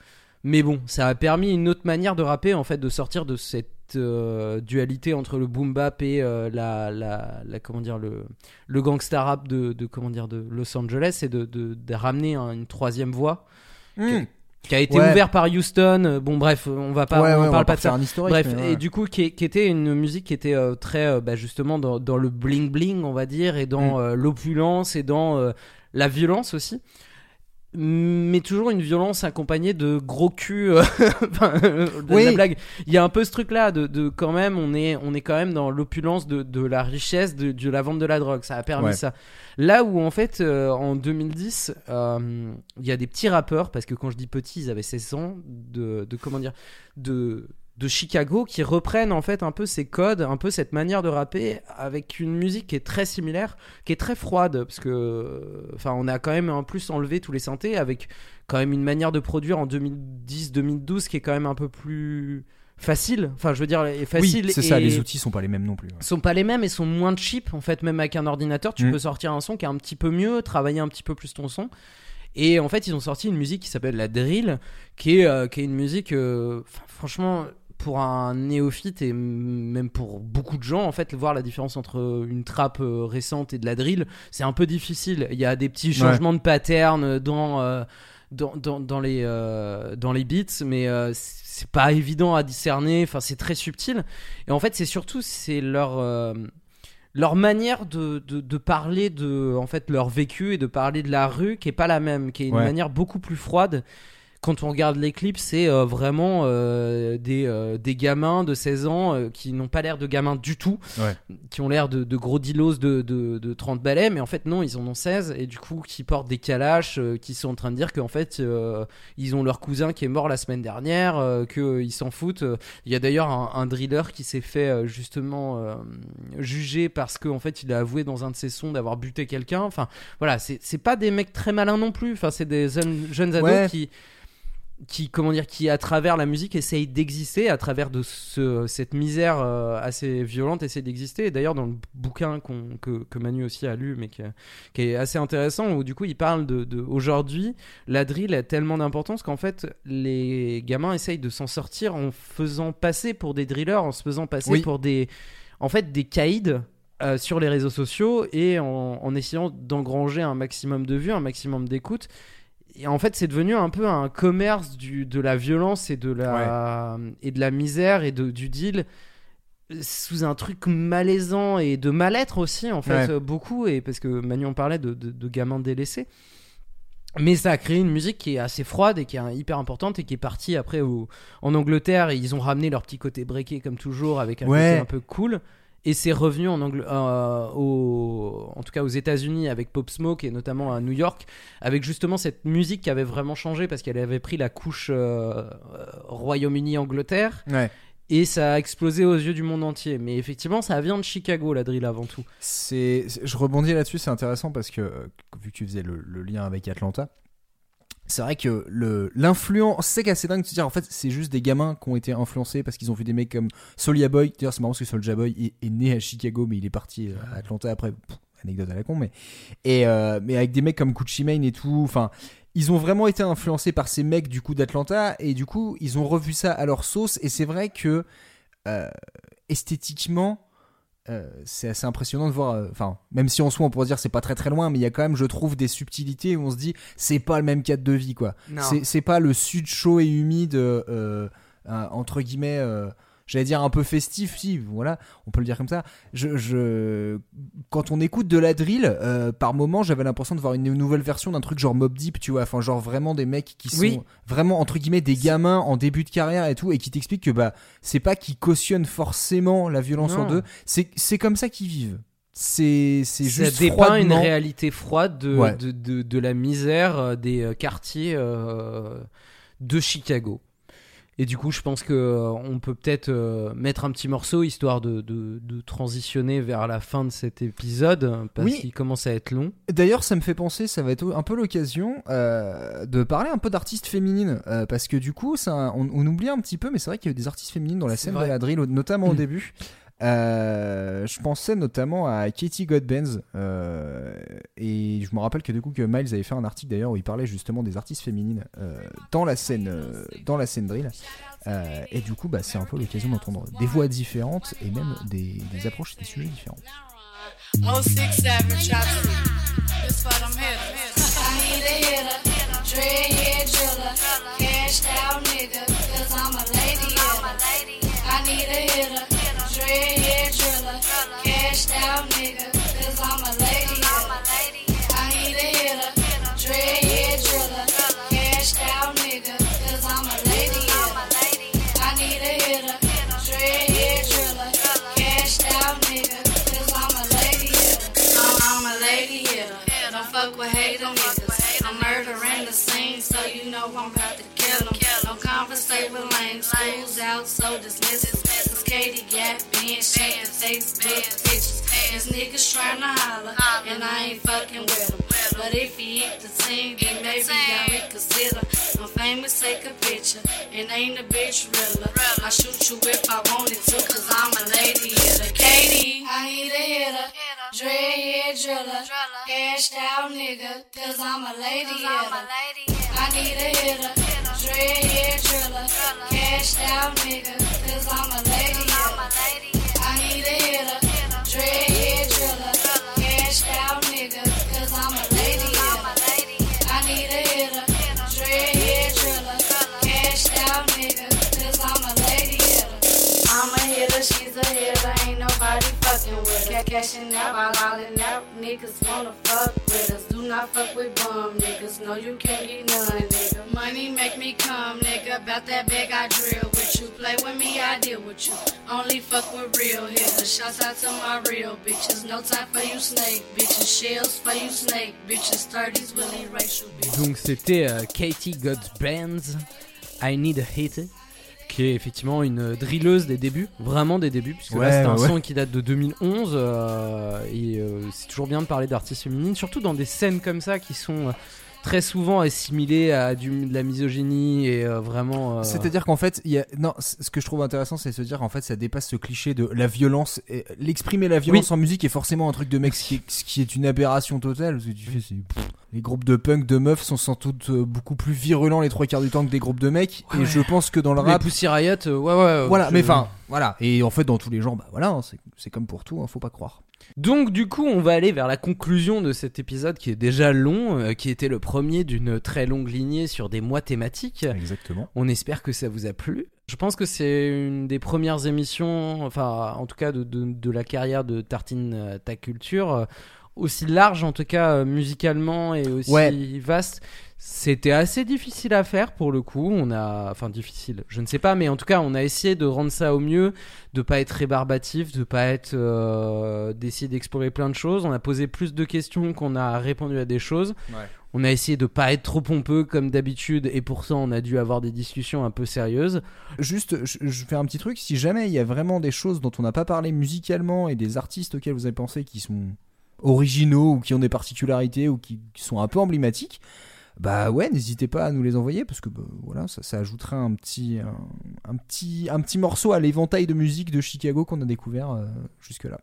Mais bon, ça a permis une autre manière de rapper, en fait, de sortir de cette euh, dualité entre le boom bap et euh, la, la, la- comment dire le le gangsta rap de, de comment dire de Los Angeles et de, de, de ramener un- une troisième voix Hmm. qui a été Ouais. ouvert par Houston. Euh, Bon bref, on va pas Ouais, on ouais, en on parle pas de ça. un. Bref, et du coup, qui, était une musique qui était euh, très, bah, justement, dans, dans le bling bling, on va dire, et dans Mm. euh, l'opulence et dans la violence aussi. Mais toujours une violence accompagnée de gros culs. euh, <laughs> enfin, euh, de Oui. la blague. Il y a un peu ce truc-là de, de quand même, on est, on est quand même dans l'opulence de, de la richesse de, de la vente de la drogue. Ça a permis Ouais. ça. Là où en fait, euh, en 2010, euh, il y a des petits rappeurs, parce que quand je dis petits, ils avaient 16 ans, de, de comment dire, de de Chicago qui reprennent en fait un peu ces codes, un peu cette manière de rapper avec une musique qui est très similaire, qui est très froide parce que enfin on a quand même en plus enlevé tous les synthés avec quand même une manière de produire en 2010-2012 qui est quand même un peu plus facile. Enfin je veux dire est facile oui, c'est ça, les outils sont pas les mêmes non plus. sont pas les mêmes et sont moins cheap en fait même avec un ordinateur tu Mm. peux sortir un son qui est un petit peu mieux travailler un petit peu plus ton son et en fait ils ont sorti une musique qui s'appelle la drill qui est, euh, qui est une musique euh, franchement pour un néophyte et même pour beaucoup de gens en fait voir la différence entre une trappe euh, récente et de la drill c'est un peu difficile il y a des petits changements de pattern dans euh, dans, dans, dans les euh, dans les beats mais euh, c'est pas évident à discerner enfin c'est très subtil et en fait, c'est surtout c'est leur euh, leur manière de, de, de parler de en fait leur vécu et de parler de la rue qui est pas la même, qui est une Ouais. manière beaucoup plus froide. Quand on regarde les clips, c'est euh, vraiment euh, des, euh, des gamins de 16 ans qui n'ont pas l'air de gamins du tout, Ouais. qui ont l'air de, de gros dilos de, de, de 30 balais, mais en fait non, ils en ont 16 et du coup qui portent des calaches, qui sont en train de dire qu'en fait ils ont leur cousin qui est mort la semaine dernière, qu'ils s'en foutent. il y a d'ailleurs un, un driller qui s'est fait justement juger parce qu'en fait il a avoué dans un de ses sons d'avoir buté quelqu'un. Enfin voilà, c'est c'est pas des mecs très malins non plus. Enfin c'est des jeunes, jeunes ados Ouais. qui qui comment dire qui à travers la musique essayent d'exister à travers de ce, cette misère euh, assez violente essayent d'exister et d'ailleurs dans le bouquin que, que Manu aussi a lu mais qui, qui est assez intéressant où du coup il parle de, de aujourd'hui la drill a tellement d'importance qu'en fait les gamins essayent de s'en sortir en faisant passer pour des drillers en se faisant passer Oui. pour des en fait des caïds euh, sur les réseaux sociaux et en, en essayant d'engranger un maximum de vues un maximum d'écoute et en fait, c'est devenu un peu un commerce du, de la violence et de la, et de la misère et de, du deal euh, sous un truc malaisant et de mal-être aussi, en fait, Ouais. euh, beaucoup. Et parce que Manu en parlait de, de, de gamins délaissés. Mais ça a créé une musique qui est assez froide et qui est hyper importante et qui est partie après au- en Angleterre. Et ils ont ramené leur petit côté breaké comme toujours avec un Ouais. côté un peu cool. Et c'est revenu en, Angl- euh, au- en tout cas aux États-Unis avec Pop Smoke et notamment à New York avec justement cette musique qui avait vraiment changé parce qu'elle avait pris la couche euh, euh, Royaume-Uni-Angleterre Ouais. et ça a explosé aux yeux du monde entier. Mais effectivement, ça vient de Chicago la drill avant tout. C'est, je rebondis là-dessus, c'est intéressant parce que vu que tu faisais le, le lien avec Atlanta, c'est vrai que le l'influence, c'est qu'assez dingue de se dire en fait c'est juste des gamins qui ont été influencés parce qu'ils ont vu des mecs comme Soulja Boy. D'ailleurs c'est marrant parce que Soulja Boy est, né à Chicago mais il est parti euh, à Atlanta après. Anecdote à la con mais et euh, mais avec des mecs comme Gucci Mane et tout. Enfin ils ont vraiment été influencés par ces mecs du coup d'Atlanta et du coup ils ont revu ça à leur sauce et c'est vrai que euh, esthétiquement euh, c'est assez impressionnant de voir. euh, Enfin, même si en soi on pourrait dire c'est pas très très loin, mais il y a quand même, je trouve, des subtilités où on se dit c'est pas le même cadre de vie quoi. C'est pas le sud chaud et humide euh, entre guillemets. J'allais dire un peu festif, si, voilà, on peut le dire comme ça. Je, je... Quand on écoute de la drill, euh, par moment, j'avais l'impression de voir une nouvelle version d'un truc genre Mob Deep, tu vois, enfin, genre vraiment des mecs qui sont Oui. vraiment, entre guillemets, des gamins en début de carrière et tout, et qui t'expliquent que bah, c'est pas qu'ils cautionnent forcément la violence en deux, c'est comme ça qu'ils vivent. C'est c'est ça juste dépeint une réalité froide de, Ouais. de, de, de la misère euh, des euh, quartiers euh, de Chicago. Et du coup, je pense que euh, on peut peut-être euh, mettre un petit morceau histoire de, de, de transitionner vers la fin de cet épisode parce Oui. qu'il commence à être long. D'ailleurs, ça me fait penser, ça va être un peu l'occasion euh, de parler un peu d'artistes féminines, euh, parce que du coup, ça, on, on oublie un petit peu, mais c'est vrai qu'il y a eu des artistes féminines dans la scène de la drill, notamment au Mm. début. Euh, je pensais notamment à Katie Godbenz euh, et je me rappelle que du coup que Miles avait fait un article d'ailleurs où il parlait justement des artistes féminines euh, dans la scène euh, dans la scène drill. Euh, et du coup bah, c'est un peu l'occasion d'entendre des voix différentes et même des, des approches et des sujets différents. 067 chopstick. This for them hitters. I need a hitter, dreadhead driller, cashed out nigga, cause I'm a lady hitter. I need a hitter, dread dreadhead driller, cashed out nigga, cause I'm a lady hitter. I need a hitter, dreadhead driller, cashed out nigga, cause I'm a lady hitter. I need a hitter, dreadhead driller, cashed out nigga, cause I'm a lady hitter. I'm, I'm a lady hitter. Don't fuck with hater niggas. I'm murdering the scene, so you know I'm about to kill them. Don't conversate with lame schools out, so dismiss it. Cause Katie shaking Facebook pictures. These niggas trying to holler, and I ain't fucking with them. But if he eat the team, then maybe I reconsider. I'm famous, take a picture, and ain't a bitch realer. I shoot you if I wanted to, cause I'm a lady hitter. Katie, I need a hitter. Dreadhead driller, cashed out nigga, cause I'm a lady hitter. I need a hitter, dreadhead driller, cashed out nigga, cause I'm a lady hitter. Need a hitter, dreadhead driller, cashed out nigga, Hitter, she's a hitter, ain't nobody fucking with her. Cashing out, ballin' out, niggas wanna fuck with us. Do not fuck with bum niggas, no you can't get none, nigga. Money make me come, nigga, about that bag I drill with you. Play with me, I deal with you. Only fuck with real hitters. Shouts out to my real bitches. No time for you snake bitches. Shells for you snake bitches. 30s Willie racial bitches. Donc c'était euh, Katie Godbands, I Need a Hit, qui est effectivement une drilleuse des débuts, vraiment des débuts, puisque là c'est un ouais, son qui date de 2011, euh, et euh, c'est toujours bien de parler d'artistes féminines, surtout dans des scènes comme ça qui sont euh, très souvent assimilées à du, de la misogynie et euh, vraiment... euh, C'est-à-dire qu'en fait, il y a... non, ce que je trouve intéressant, c'est de se dire qu'en fait, ça dépasse ce cliché de la violence. et L'exprimer la violence en musique est forcément un truc de mec, ce qui est, ce qui est une aberration totale. Parce que tu fais, c'est- pff, les groupes de punk de meufs sont sans doute euh, beaucoup plus virulents les trois quarts du temps que des groupes de mecs. Ouais, et je pense que dans le les rap, Pussy Riot, ouais ouais. voilà. je- Mais enfin, voilà. Et en fait, dans tous les genres, bah voilà, hein, c'est- c'est comme pour tout, hein, faut pas croire. Donc du coup, on va aller vers la conclusion de cet épisode qui est déjà long, euh, qui était le premier d'une très longue lignée sur des mois thématiques. Exactement. On espère que ça vous a plu. Je pense que c'est une des premières émissions, enfin en tout cas de, de, de la carrière de Tartine euh, Ta Culture, euh, aussi large en tout cas musicalement et aussi Ouais. vaste. C'était assez difficile à faire pour le coup. On a, enfin difficile, je ne sais pas, mais en tout cas on a essayé de rendre ça au mieux, de pas être rébarbatif, de pas être, euh, d'essayer d'explorer plein de choses. On a posé plus de questions qu'on a répondu à des choses. On a essayé de pas être trop pompeux comme d'habitude et pourtant on a dû avoir des discussions un peu sérieuses. Juste, je, je fais un petit truc. Si jamais il y a vraiment des choses dont on n'a pas parlé musicalement et des artistes auxquels vous avez pensé qui sont originaux ou qui ont des particularités ou qui, qui sont un peu emblématiques, bah ouais, n'hésitez pas à nous les envoyer parce que bah, voilà, ça, ça ajoutera un petit, un, un petit, un petit morceau à l'éventail de musique de Chicago qu'on a découvert euh, jusque-là.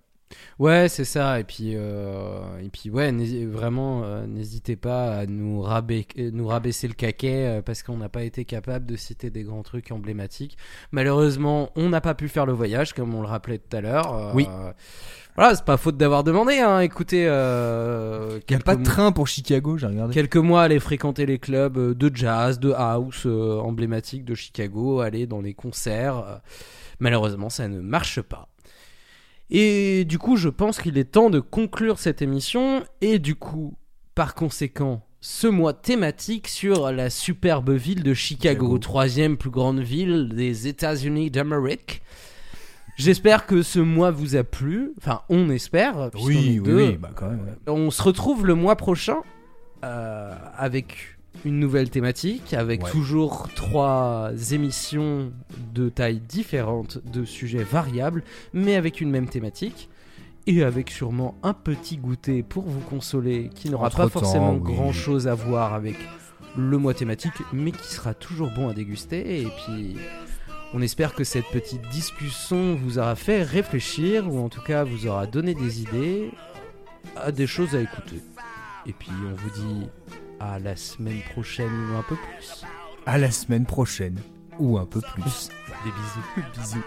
Ouais, c'est ça. Et puis, euh, et puis ouais, vraiment, euh, n'hésitez pas à nous, rabai- euh, nous rabaisser le caquet euh, parce qu'on n'a pas été capable de citer des grands trucs emblématiques. Malheureusement, on n'a pas pu faire le voyage, comme on le rappelait tout à l'heure. Oui. Voilà, c'est pas faute d'avoir demandé. Hein. Écoutez, euh, Il n'y a pas de train pour Chicago, j'ai regardé. Quelques mois, aller fréquenter les clubs euh, de jazz, de house euh, emblématiques de Chicago, aller dans les concerts. euh, Malheureusement, ça ne marche pas. Et du coup, je pense qu'il est temps de conclure cette émission. Et du coup, par conséquent, ce mois thématique sur la superbe ville de Chicago, Chicago. troisième plus grande ville des États-Unis d'Amérique. J'espère que ce mois vous a plu. Enfin, on espère. Oui, oui, bah quand même. ouais. On se retrouve le mois prochain euh, avec une nouvelle thématique, avec Ouais. toujours trois émissions de taille différente, de sujets variables, mais avec une même thématique. Et avec sûrement un petit goûter pour vous consoler qui n'aura pas forcément oui. grand chose à voir avec le mois thématique, mais qui sera toujours bon à déguster. Et puis On espère que cette petite discussion vous aura fait réfléchir, ou en tout cas vous aura donné des idées, à des choses à écouter. Et puis on vous dit à la semaine prochaine ou un peu plus. À la semaine prochaine. Ou un peu plus. Des bisous. Bisous.